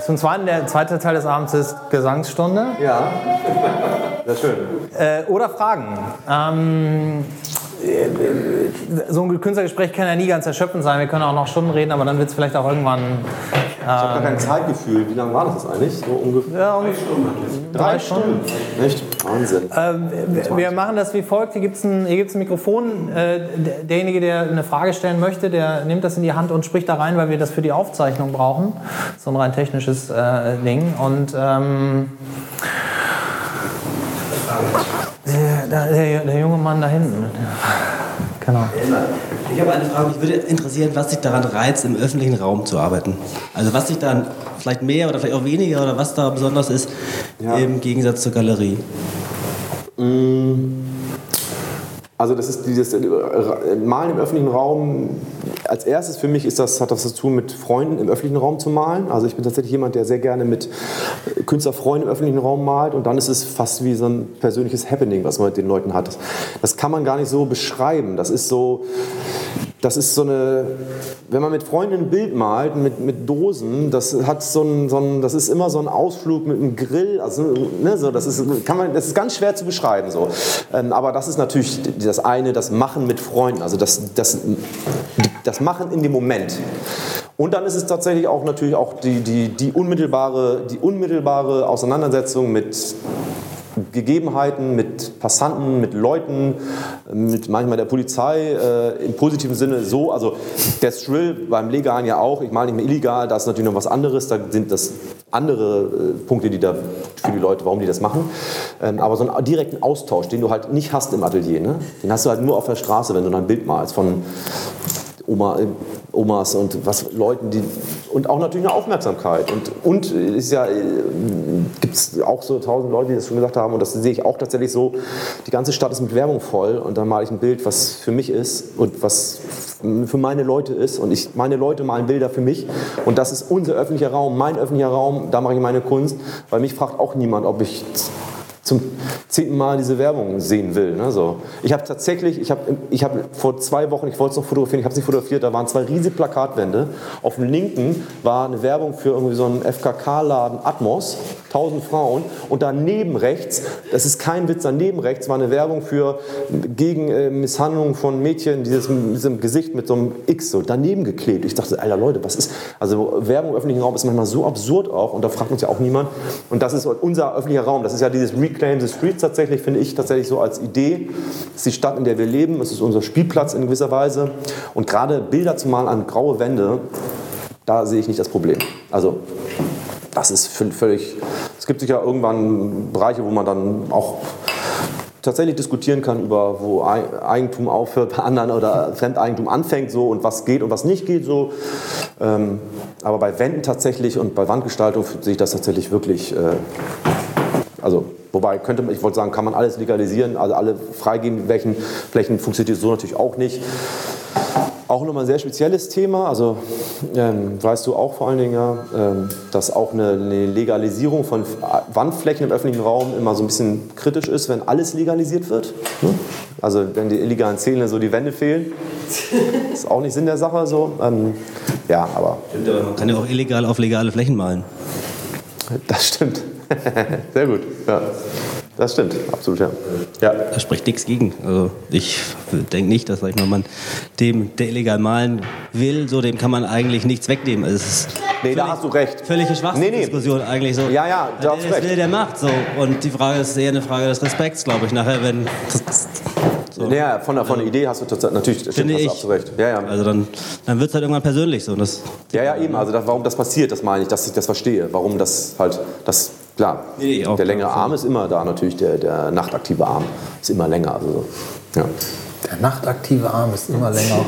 zum zweiten, der zweite Teil des Abends ist Gesangsstunde Ja, sehr schön. äh, oder Fragen. Ähm, äh, so ein Künstlergespräch kann ja nie ganz erschöpfend sein. Wir können auch noch Stunden reden, aber dann wird es vielleicht auch irgendwann Ich habe gar kein Zeitgefühl. Wie lange war das eigentlich? So ungefähr ja, ungefähr drei Stunden. Echt? Wahnsinn. Wir- Wir machen das wie folgt. Hier gibt es ein, hier gibt's ein Mikrofon. Äh, der- Derjenige, der eine Frage stellen möchte, der nimmt das in die Hand und spricht da rein, weil wir das für die Aufzeichnung brauchen. So ein rein technisches äh, Ding. Und ähm, der, der, der junge Mann da hinten. Genau. Ich habe eine Frage, mich würde interessieren, was dich daran reizt, im öffentlichen Raum zu arbeiten. Also was dich dann vielleicht mehr oder vielleicht auch weniger oder was da besonders ist Ja. im Gegensatz zur Galerie. Also das ist dieses äh, Malen im öffentlichen Raum. Als erstes für mich ist das, hat das zu tun mit Freunden im öffentlichen Raum zu malen. Also ich bin tatsächlich jemand, der sehr gerne mit äh, Künstlerfreunden im öffentlichen Raum malt. Und dann ist es fast wie so ein persönliches Happening, was man mit den Leuten hat. Das, das kann man gar nicht so beschreiben. Das ist so, das ist so eine, wenn man mit Freunden ein Bild malt, mit, mit Dosen, das hat so ein, so ein, das ist immer so ein Ausflug mit einem Grill, also, ne, so, das ist, kann man, das ist ganz schwer zu beschreiben, so. Ähm, aber das ist natürlich das eine, das Machen mit Freunden, also das, das, das Machen in dem Moment. Und dann ist es tatsächlich auch natürlich auch die, die, die, unmittelbare, die unmittelbare Auseinandersetzung mit Gegebenheiten, mit Passanten, mit Leuten, mit manchmal der Polizei, äh, im positiven Sinne so. Also der Thrill beim Legalen ja auch, ich meine nicht mehr illegal, da ist natürlich noch was anderes, da sind das andere äh, Punkte, die da für die Leute, warum die das machen. Ähm, aber so einen direkten Austausch, den du halt nicht hast im Atelier, ne? den hast du halt nur auf der Straße, wenn du ein Bild malst von Oma, äh, Omas und was Leuten, die und auch natürlich eine Aufmerksamkeit. Und und ist ja gibt es auch so tausend Leute, die das schon gesagt haben. Und das sehe ich auch tatsächlich so. Die ganze Stadt ist mit Werbung voll. Und dann male ich ein Bild, was für mich ist und was für meine Leute ist. Und ich meine Leute malen Bilder für mich. Und das ist unser öffentlicher Raum, mein öffentlicher Raum, da mache ich meine Kunst, weil mich fragt auch niemand, ob ich zum zehnten Mal diese Werbung sehen will. Ne? So. Ich habe tatsächlich, ich habe ich hab vor zwei Wochen, ich wollte es noch fotografieren, ich habe es nicht fotografiert, da waren zwei riesige Plakatwände. Auf dem linken war eine Werbung für irgendwie so einen FKK-Laden Atmos, 1000 Frauen. Und daneben rechts, das ist kein Witz, daneben rechts war eine Werbung für gegen äh, Misshandlung von Mädchen, dieses, diesem Gesicht mit so einem X so daneben geklebt. Ich dachte, alter Leute, was ist, also Werbung im öffentlichen Raum ist manchmal so absurd auch und da fragt uns ja auch niemand. Und das ist unser öffentlicher Raum, das ist ja dieses Reclaim the Streets tatsächlich, finde ich tatsächlich so als Idee. Das ist die Stadt, in der wir leben, es ist unser Spielplatz in gewisser Weise. Und gerade Bilder zu malen an graue Wände, da sehe ich nicht das Problem. Also das ist völ- völlig, es gibt sicher irgendwann Bereiche, wo man dann auch tatsächlich diskutieren kann über, wo Ei- Eigentum aufhört bei anderen oder Fremdeigentum anfängt so und was geht und was nicht geht so. Ähm, aber bei Wänden tatsächlich und bei Wandgestaltung sehe ich das tatsächlich wirklich, äh, also Wobei könnte man, ich wollte sagen, kann man alles legalisieren, also alle freigeben, welchen Flächen funktioniert so natürlich auch nicht. Auch nochmal ein sehr spezielles Thema, also ähm, weißt du auch vor allen Dingen ja, ähm, dass auch eine, eine, Legalisierung von Wandflächen im öffentlichen Raum immer so ein bisschen kritisch ist, wenn alles legalisiert wird. Ne? Also wenn die illegalen Zähne so die Wände fehlen, ist auch nicht Sinn der Sache so. Ähm, ja, aber. Stimmt, aber man kann ja auch illegal auf legale Flächen malen. Das stimmt. Sehr gut. Ja. Das stimmt, absolut, ja. ja. Da spricht nichts gegen. Also ich denke nicht, dass sag ich mal, man dem, der illegal malen will, so dem kann man eigentlich nichts wegnehmen. Also es ist nee, da hast du recht. Völlige Schwachsinnsdiskussion nee, nee. eigentlich so. Ja, ja, du hast recht. will, der macht so. Und die Frage ist eher eine Frage des Respekts, glaube ich, nachher, wenn... So. Naja, von der, von der Idee hast du natürlich Finde ich. recht. Ja, ja. Also dann, dann wird es halt irgendwann persönlich so. Das ja, ja, eben. Also das, warum das passiert, das meine ich, dass ich das verstehe. Warum das halt, das Klar, nee, der längere klar. Arm ist immer da, natürlich der, der nachtaktive Arm ist immer länger. Also, ja. Der nachtaktive Arm ist immer länger.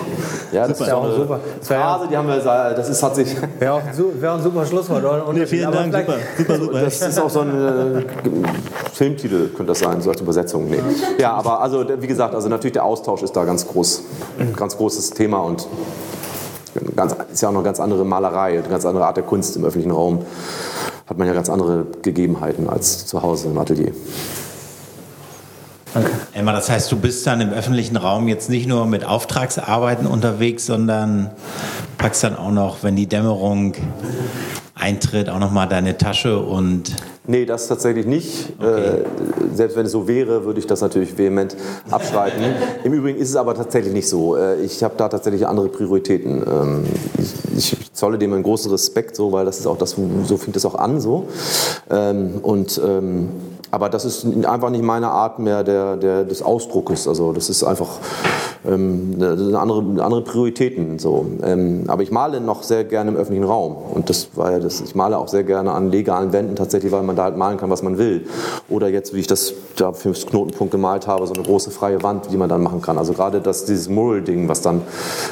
Ja, das super, ist ja auch eine super. Phrase, die haben wir, das ist, hat sich. Wäre auch wär ein super Schlusswort. Und nee, vielen Dank, super, super, super. Das ist auch so ein äh, Filmtitel, könnte das sein, so als Übersetzung. Nee. Ja, aber also, wie gesagt, also natürlich der Austausch ist da ganz groß, ganz großes Thema und ganz, ist ja auch noch eine ganz andere Malerei, eine ganz andere Art der Kunst im öffentlichen Raum hat man ja ganz andere Gegebenheiten als zu Hause im Atelier. Okay. Emma, das heißt, du bist dann im öffentlichen Raum jetzt nicht nur mit Auftragsarbeiten unterwegs, sondern packst dann auch noch, wenn die Dämmerung eintritt, auch noch mal deine Tasche und Nee, das tatsächlich nicht. Okay. Äh, selbst wenn es so wäre, würde ich das natürlich vehement abschreiten. Im Übrigen ist es aber tatsächlich nicht so. Äh, ich habe da tatsächlich andere Prioritäten. Ähm, ich, ich, zolle dem einen großen Respekt, so, weil das ist auch das, so fängt es auch an. So. Ähm, und ähm, aber das ist einfach nicht meine Art mehr der, der, des Ausdruckes. Also das ist einfach ähm, eine andere, andere Prioritäten. So. Ähm, aber ich male noch sehr gerne im öffentlichen Raum. Und das war ja das, ich male auch sehr gerne an legalen Wänden tatsächlich, weil man da halt malen kann, was man will. Oder jetzt, wie ich das da für das Knotenpunkt gemalt habe, so eine große freie Wand, die man dann machen kann. Also gerade das, dieses Mural-Ding, was dann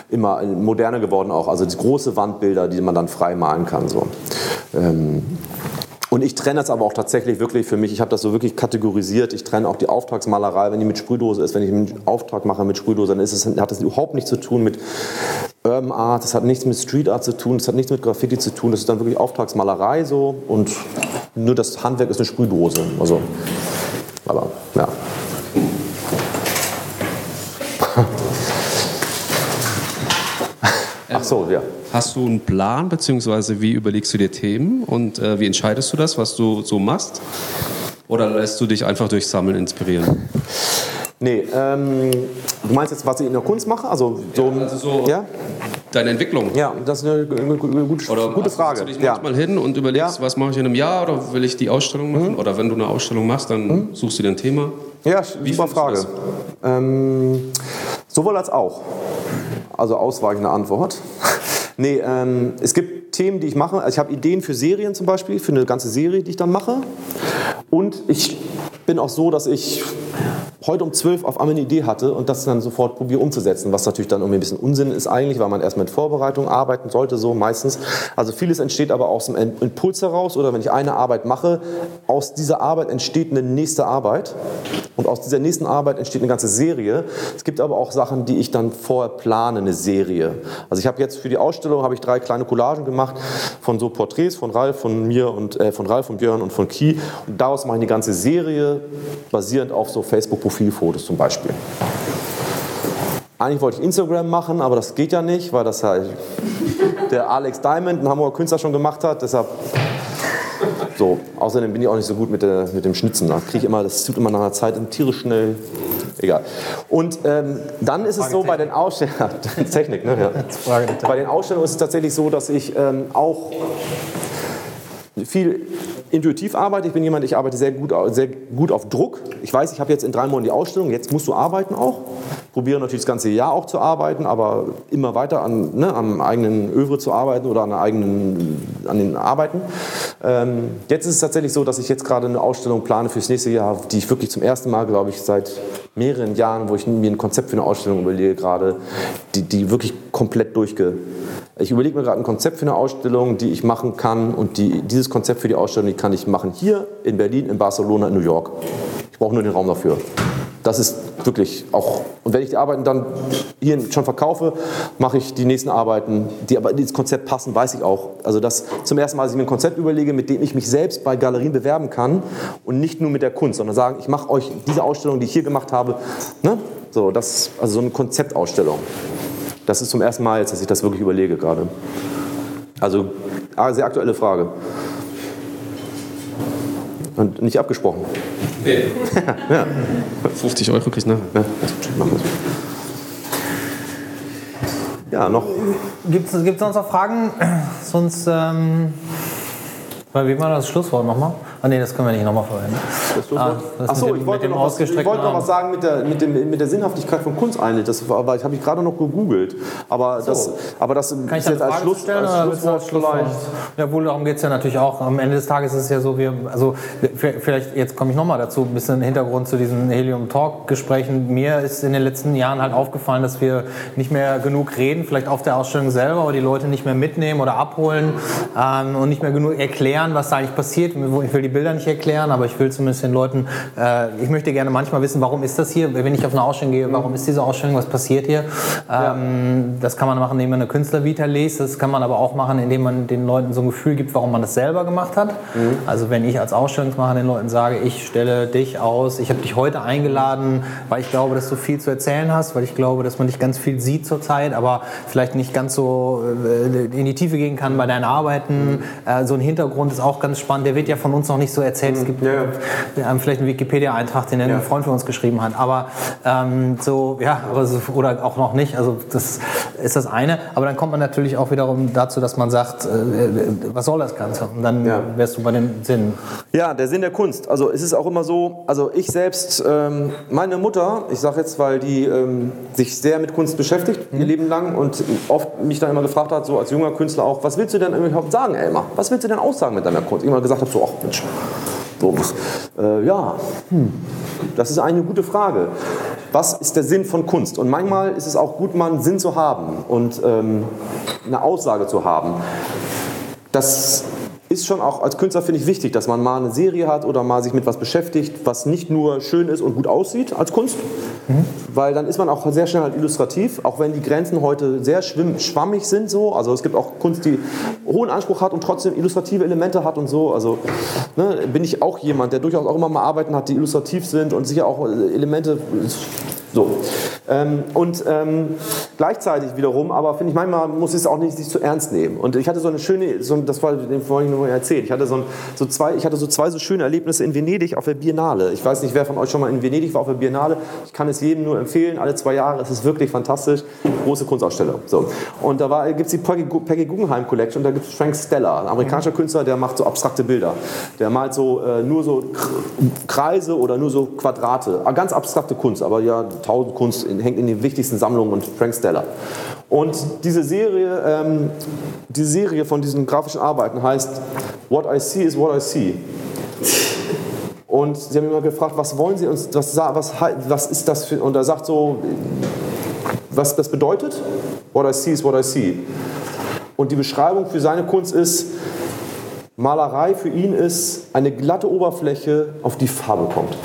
immer moderner geworden auch, also die große Wandbilder, die man dann frei malen kann. So. Ähm, und ich trenne das aber auch tatsächlich wirklich für mich. Ich habe das so wirklich kategorisiert. Ich trenne auch die Auftragsmalerei, wenn die mit Sprühdose ist. Wenn ich einen Auftrag mache mit Sprühdose, dann es, hat das überhaupt nichts zu tun mit Urban Art. Das hat nichts mit Street Art zu tun. Das hat nichts mit Graffiti zu tun. Das ist dann wirklich Auftragsmalerei so. Und nur das Handwerk ist eine Sprühdose. Also, aber ja. Ach so, ja. Hast du einen Plan, beziehungsweise wie überlegst du dir Themen und äh, wie entscheidest du das, was du so machst? Oder lässt du dich einfach durch Sammeln inspirieren? Nee, ähm, du meinst jetzt, was ich in der Kunst mache? Also so, ja, also so ja? deine Entwicklung. Ja, das ist eine, eine gute, oder gute Frage. Du dich manchmal ja. hin und überlegst, ja. was mache ich in einem Jahr oder will ich die Ausstellung machen? Mhm. Oder wenn du eine Ausstellung machst, dann mhm. suchst du dir ein Thema. Ja, Wie super Frage. Ähm, sowohl als auch. Also ausweichende Antwort. Nee, ähm, es gibt Themen, die ich mache. Also ich habe Ideen für Serien zum Beispiel, für eine ganze Serie, die ich dann mache. Und ich bin auch so, dass ich heute um 12 auf einmal eine Idee hatte und das dann sofort probiere umzusetzen, was natürlich dann irgendwie ein bisschen Unsinn ist eigentlich, weil man erst mit Vorbereitung arbeiten sollte, so meistens. Also vieles entsteht aber aus dem Impuls heraus oder wenn ich eine Arbeit mache, aus dieser Arbeit entsteht eine nächste Arbeit und aus dieser nächsten Arbeit entsteht eine ganze Serie. Es gibt aber auch Sachen, die ich dann vorher plane, eine Serie. Also ich habe jetzt für die Ausstellung habe ich drei kleine Collagen gemacht von so Porträts von Ralf, von mir und äh, von Ralf, von Björn und von Ki und daraus mache ich eine ganze Serie basierend auf so Facebook Profilfotos zum Beispiel. Eigentlich wollte ich Instagram machen, aber das geht ja nicht, weil das halt der Alex Diamond, ein Hamburger Künstler, schon gemacht hat. Deshalb so. Außerdem bin ich auch nicht so gut mit, der, mit dem Schnitzen. Da kriege ich immer, das tut immer nach einer Zeit tierisch schnell. Egal. Und ähm, dann ist es so bei den Ausstellungen, Technik, ne? Ja. Bei den Ausstellungen ist es tatsächlich so, dass ich ähm, auch viel intuitiv arbeite. Ich bin jemand, ich arbeite sehr gut, sehr gut auf Druck. Ich weiß, ich habe jetzt in drei Monaten die Ausstellung, jetzt musst du arbeiten auch. Probiere natürlich das ganze Jahr auch zu arbeiten, aber immer weiter an, ne, am eigenen Övre zu arbeiten oder an, eigenen, an den Arbeiten. Ähm, jetzt ist es tatsächlich so, dass ich jetzt gerade eine Ausstellung plane fürs nächste Jahr, die ich wirklich zum ersten Mal, glaube ich, seit mehreren Jahren, wo ich mir ein Konzept für eine Ausstellung überlege gerade, die, die wirklich komplett durchge Ich überlege mir gerade ein Konzept für eine Ausstellung, die ich machen kann und die, dieses Konzept für die Ausstellung, die kann ich machen hier in Berlin, in Barcelona, in New York. Ich brauche nur den Raum dafür. Das ist wirklich auch, und wenn ich die Arbeiten dann hier schon verkaufe, mache ich die nächsten Arbeiten, die aber in dieses Konzept passen, weiß ich auch. Also das zum ersten Mal, dass ich mir ein Konzept überlege, mit dem ich mich selbst bei Galerien bewerben kann und nicht nur mit der Kunst, sondern sagen, ich mache euch diese Ausstellung, die ich hier gemacht habe, ne? so, das, also so eine Konzeptausstellung. Das ist zum ersten Mal jetzt, dass ich das wirklich überlege gerade. Also, sehr aktuelle Frage. Und nicht abgesprochen. Nee. 50 Euro kriegst du nachher. Ja, machen. Ja, noch. Gibt es sonst noch Fragen? Sonst, ähm, wie war das Schlusswort nochmal? Ah nee, das können wir nicht nochmal verwenden. Ah, Achso, ich wollte, noch was, ich wollte noch was sagen mit der, mit, dem, mit der Sinnhaftigkeit von Kunst eigentlich. Das war, aber habe ich gerade noch gegoogelt. Aber das, aber das Kann ich ist jetzt als, Schluss, stellen als Schlusswort als Schlusswort? vielleicht. Ja, wohl, darum geht es ja natürlich auch. Am Ende des Tages ist es ja so, wir, also vielleicht, jetzt komme ich nochmal dazu, ein bisschen Hintergrund zu diesen Helium-Talk-Gesprächen. Mir ist in den letzten Jahren halt aufgefallen, dass wir nicht mehr genug reden, vielleicht auf der Ausstellung selber, aber die Leute nicht mehr mitnehmen oder abholen ähm, und nicht mehr genug erklären, was da eigentlich passiert. Ich will die Bilder nicht erklären, aber ich will zumindest den Leuten, äh, ich möchte gerne manchmal wissen, warum ist das hier, wenn ich auf eine Ausstellung gehe, warum ist diese Ausstellung, was passiert hier. Ähm, Das kann man machen, indem man eine Künstlervita liest, das kann man aber auch machen, indem man den Leuten so ein Gefühl gibt, warum man das selber gemacht hat. Also wenn ich als Ausstellungsmacher den Leuten sage, ich stelle dich aus, ich habe dich heute eingeladen, weil ich glaube, dass du viel zu erzählen hast, weil ich glaube, dass man dich ganz viel sieht zurzeit, aber vielleicht nicht ganz so äh, in die Tiefe gehen kann bei deinen Arbeiten. Äh, So ein Hintergrund ist auch ganz spannend, der wird ja von uns noch nicht so erzählt. Es gibt Ja, haben vielleicht einen Wikipedia-Eintrag, den ein Freund von uns geschrieben hat. Aber ähm, so, ja, aber so, oder auch noch nicht. Also das ist das eine. Aber dann kommt man natürlich auch wiederum dazu, dass man sagt, äh, äh, was soll das Ganze? Und dann wärst du bei dem Sinn. Ja, der Sinn der Kunst. Also es ist auch immer so, also ich selbst, ähm, meine Mutter, ich sage jetzt, weil die ähm, sich sehr mit Kunst beschäftigt, ihr Leben lang und oft mich dann immer gefragt hat, so als junger Künstler auch, was willst du denn überhaupt sagen, Elmar? Was willst du denn aussagen mit deiner Kunst? Ich immer gesagt habe, so, ach Mensch, so, äh, ja, hm, das ist eine gute Frage. Was ist der Sinn von Kunst? Und manchmal ist es auch gut, mal einen Sinn zu haben und ähm, eine Aussage zu haben. Das ist schon auch als Künstler, finde ich, wichtig, dass man mal eine Serie hat oder mal sich mit was beschäftigt, was nicht nur schön ist und gut aussieht als Kunst, weil dann ist man auch sehr schnell halt illustrativ, auch wenn die Grenzen heute sehr schwimm, schwammig sind so. Also es gibt auch Kunst, die hohen Anspruch hat und trotzdem illustrative Elemente hat und so. Also ne, bin ich auch jemand, der durchaus auch immer mal Arbeiten hat, die illustrativ sind und sicher auch Elemente so. Ähm, und ähm, gleichzeitig wiederum, aber finde ich, manchmal muss es auch nicht sich zu ernst nehmen. Und ich hatte so eine schöne, so, das war den vorhin nur erzählt, ich hatte, so ein, so zwei, ich hatte so zwei so schöne Erlebnisse in Venedig auf der Biennale. Ich weiß nicht, wer von euch schon mal in Venedig war auf der Biennale. Ich kann es jedem nur empfehlen, alle zwei Jahre. Es ist wirklich fantastisch. Große Kunstausstellung. So. Und da gibt es die Peggy, Peggy Guggenheim Collection, da gibt es Frank Stella, ein amerikanischer Künstler, der macht so abstrakte Bilder. Der malt so äh, nur so Kreise oder nur so Quadrate. Ah, Ganz abstrakte Kunst, aber ja, tausend Kunst in, hängt in den wichtigsten Sammlungen und Frank Stella. Und diese Serie, ähm, die Serie von diesen grafischen Arbeiten heißt What I See is What I See. Und sie haben immer gefragt, was wollen Sie uns, was, was, was ist das für, und er sagt so, was das bedeutet? What I see is what I see. Und die Beschreibung für seine Kunst ist, Malerei für ihn ist eine glatte Oberfläche, auf die Farbe kommt.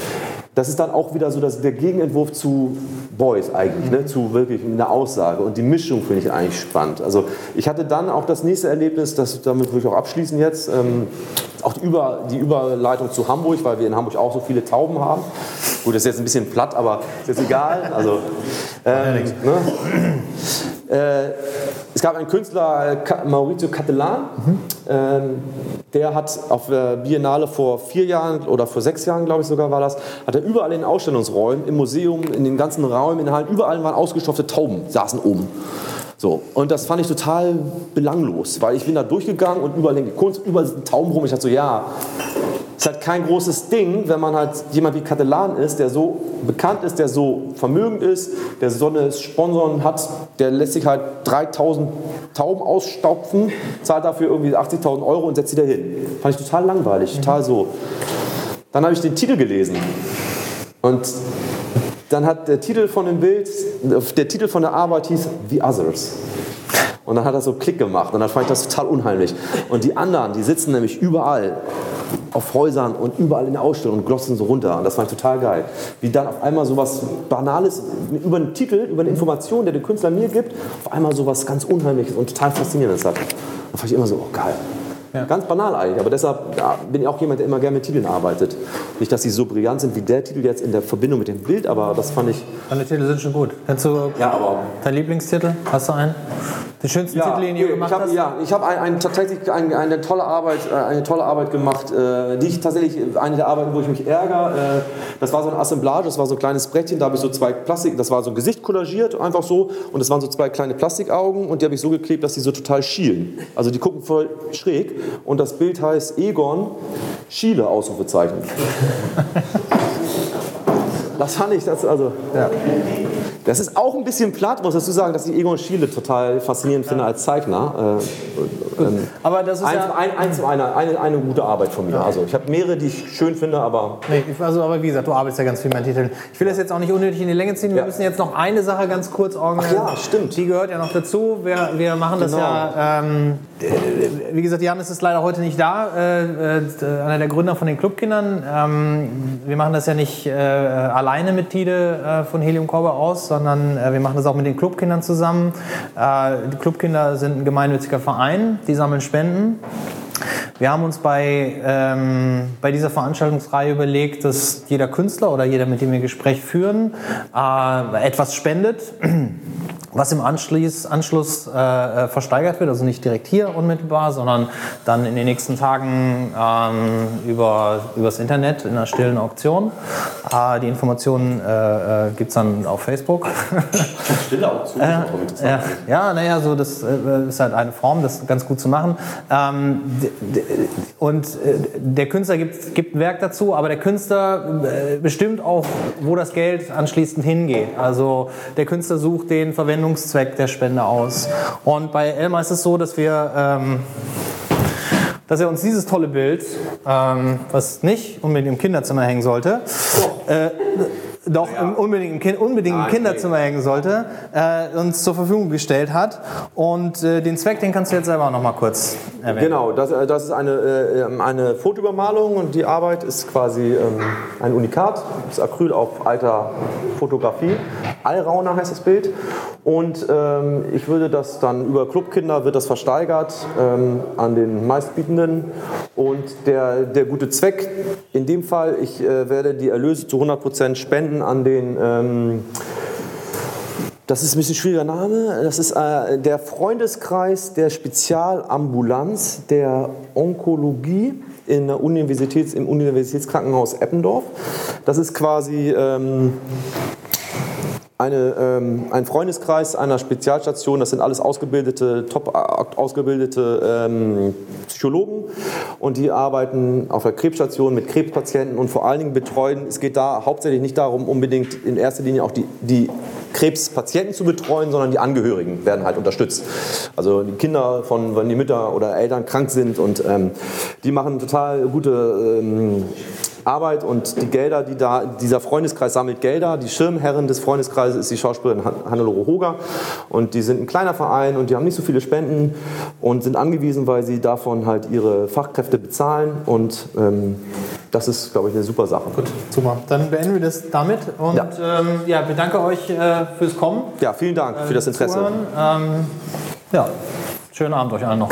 Das ist dann auch wieder so dass der Gegenentwurf zu Beuys eigentlich, ne? zu wirklich einer Aussage. Und die Mischung finde ich eigentlich spannend. Also ich hatte dann auch das nächste Erlebnis, das, damit würde ich auch abschließen jetzt, ähm, auch die, Über, die Überleitung zu Hamburg, weil wir in Hamburg auch so viele Tauben haben. Gut, das ist jetzt ein bisschen platt, aber ist jetzt egal. Also, ähm, ne? Äh, es gab einen Künstler, äh, Maurizio Cattelan, ähm, der hat auf der Biennale vor vier Jahren oder vor sechs Jahren, glaube ich sogar war das, hat er überall in den Ausstellungsräumen, im Museum, in den ganzen Räumen, in den Hallen, überall waren ausgestopfte Tauben, saßen oben. So, und das fand ich total belanglos, weil ich bin da durchgegangen und überall hängt die Kunst, überall sind Tauben rum. Ich dachte so, ja, ist halt kein großes Ding, wenn man halt jemand wie Katelan ist, der so bekannt ist, der so vermögend ist, der so eine Sponsoren hat, der lässt sich halt 3000 Tauben ausstopfen, zahlt dafür irgendwie 80.000 Euro und setzt sie da hin. Fand ich total langweilig, total so. Dann habe ich den Titel gelesen und dann hat der Titel von dem Bild, der Titel von der Arbeit hieß The Others. Und dann hat er so Klick gemacht und dann fand ich das total unheimlich. Und die anderen, die sitzen nämlich überall auf Häusern und überall in der Ausstellung und glotzen so runter. Und das fand ich total geil. Wie dann auf einmal so was Banales über einen Titel, über eine Information, der der Künstler mir gibt, auf einmal so was ganz Unheimliches und total Faszinierendes hat. Da fand ich immer so, oh geil. Ganz banal eigentlich, aber deshalb ja, bin ich auch jemand, der immer gerne mit Titeln arbeitet. Nicht, dass sie so brillant sind wie der Titel jetzt in der Verbindung mit dem Bild, aber das fand ich. Deine Titel sind schon gut. Kennst du Ja, aber deinen Lieblingstitel? Hast du einen? Den schönsten Titel, den du gemacht hab, hast? Ja, ich habe ein, ein, tatsächlich ein, eine, tolle Arbeit, äh, eine tolle Arbeit gemacht, äh, die ich tatsächlich, eine der Arbeiten, wo ich mich ärgere. Äh, das war so ein Assemblage, das war so ein kleines Brettchen, da habe ich so zwei Plastik, das war so ein Gesicht kollagiert, einfach so. Und das waren so zwei kleine Plastikaugen und die habe ich so geklebt, dass die so total schielen. Also die gucken voll schräg. Und das Bild heißt Egon Schiele, Ausrufezeichen. Das fand ich, das, also, das ist auch ein bisschen platt, muss ich dazu sagen, dass ich Egon Schiele total faszinierend finde als Zeichner. Äh, ähm, Aber das ist eins, ja... ein, eins, eine, eine, eine gute Arbeit von mir. Also ich habe mehrere, die ich schön finde, aber Nee, also, aber wie gesagt, du arbeitest ja ganz viel mit Titeln. Ich will das jetzt auch nicht unnötig in die Länge ziehen. Wir Ja. müssen jetzt noch eine Sache ganz kurz organisieren. Ach ja, stimmt. Die gehört ja noch dazu. Wir, wir machen das Genau. ja. Ähm, äh, wie gesagt, Janis ist leider heute nicht da. Äh, äh, einer der Gründer von den Clubkindern. Ähm, wir machen das ja nicht äh, alleine mit Tide äh, von Helium Corber aus, sondern äh, wir machen das auch mit den Clubkindern zusammen. Äh, die Clubkinder sind ein gemeinnütziger Verein. Die sammeln Spenden. Wir haben uns bei, ähm, bei dieser Veranstaltungsreihe überlegt, dass jeder Künstler oder jeder, mit dem wir Gespräch führen, äh, etwas spendet, was im Anschluss, Anschluss äh, äh, versteigert wird. Also nicht direkt hier unmittelbar, sondern dann in den nächsten Tagen ähm, über übers Internet in einer stillen Auktion. Äh, die Informationen äh, äh, gibt es dann auf Facebook. Stille Auktion interessant. Ja, ja naja, so das äh, ist halt eine Form, das ganz gut zu machen. Ähm, und äh, der Künstler gibt, gibt ein Werk dazu, aber der Künstler äh, bestimmt auch, wo das Geld anschließend hingeht. Also der Künstler sucht den Verwendungszweck der Spende aus. Und bei Elmar ist es so, dass wir ähm, dass er uns dieses tolle Bild, ähm, was nicht unbedingt im Kinderzimmer hängen sollte, äh, doch im, unbedingt im, kind, unbedingt im Kinderzimmer hängen sollte, äh, uns zur Verfügung gestellt hat. Und äh, den Zweck, den kannst du jetzt selber noch mal kurz erwähnen. Genau, das, äh, das ist eine, äh, eine Fotoübermalung und die Arbeit ist quasi ähm, ein Unikat. Das ist Acryl auf alter Fotografie. Allrauner heißt das Bild. Und ähm, ich würde das dann über Clubkinder wird das versteigert ähm, an den meistbietenden. Und der, der gute Zweck in dem Fall, ich äh, werde die Erlöse zu 100% spenden an den ähm, das ist ein bisschen schwieriger Name. Das ist äh, der Freundeskreis der Spezialambulanz der Onkologie in der Universitäts, im Universitätskrankenhaus Eppendorf. Das ist quasi ähm, eine, ähm, ein Freundeskreis einer Spezialstation. Das sind alles ausgebildete, top äh, ausgebildete ähm, Psychologen und die arbeiten auf der Krebsstation mit Krebspatienten und vor allen Dingen betreuen. Es geht da hauptsächlich nicht darum, unbedingt in erster Linie auch die, die Krebspatienten zu betreuen, sondern die Angehörigen werden halt unterstützt. Also die Kinder von, wenn die Mütter oder Eltern krank sind und ähm, die machen total gute ähm, Arbeit und die Gelder, die da, dieser Freundeskreis sammelt Gelder. Die Schirmherrin des Freundeskreises ist die Schauspielerin Han- Hannelore Hoger und die sind ein kleiner Verein und die haben nicht so viele Spenden und sind angewiesen, weil sie davon halt ihre Fachkräfte bezahlen und ähm, das ist, glaube ich, eine super Sache. Gut, super. Dann beenden wir das damit und Ja. ähm, ja, bedanke euch äh, fürs Kommen. Ja, vielen Dank für das Interesse. Zuhören. Ähm, ja, schönen Abend euch allen noch.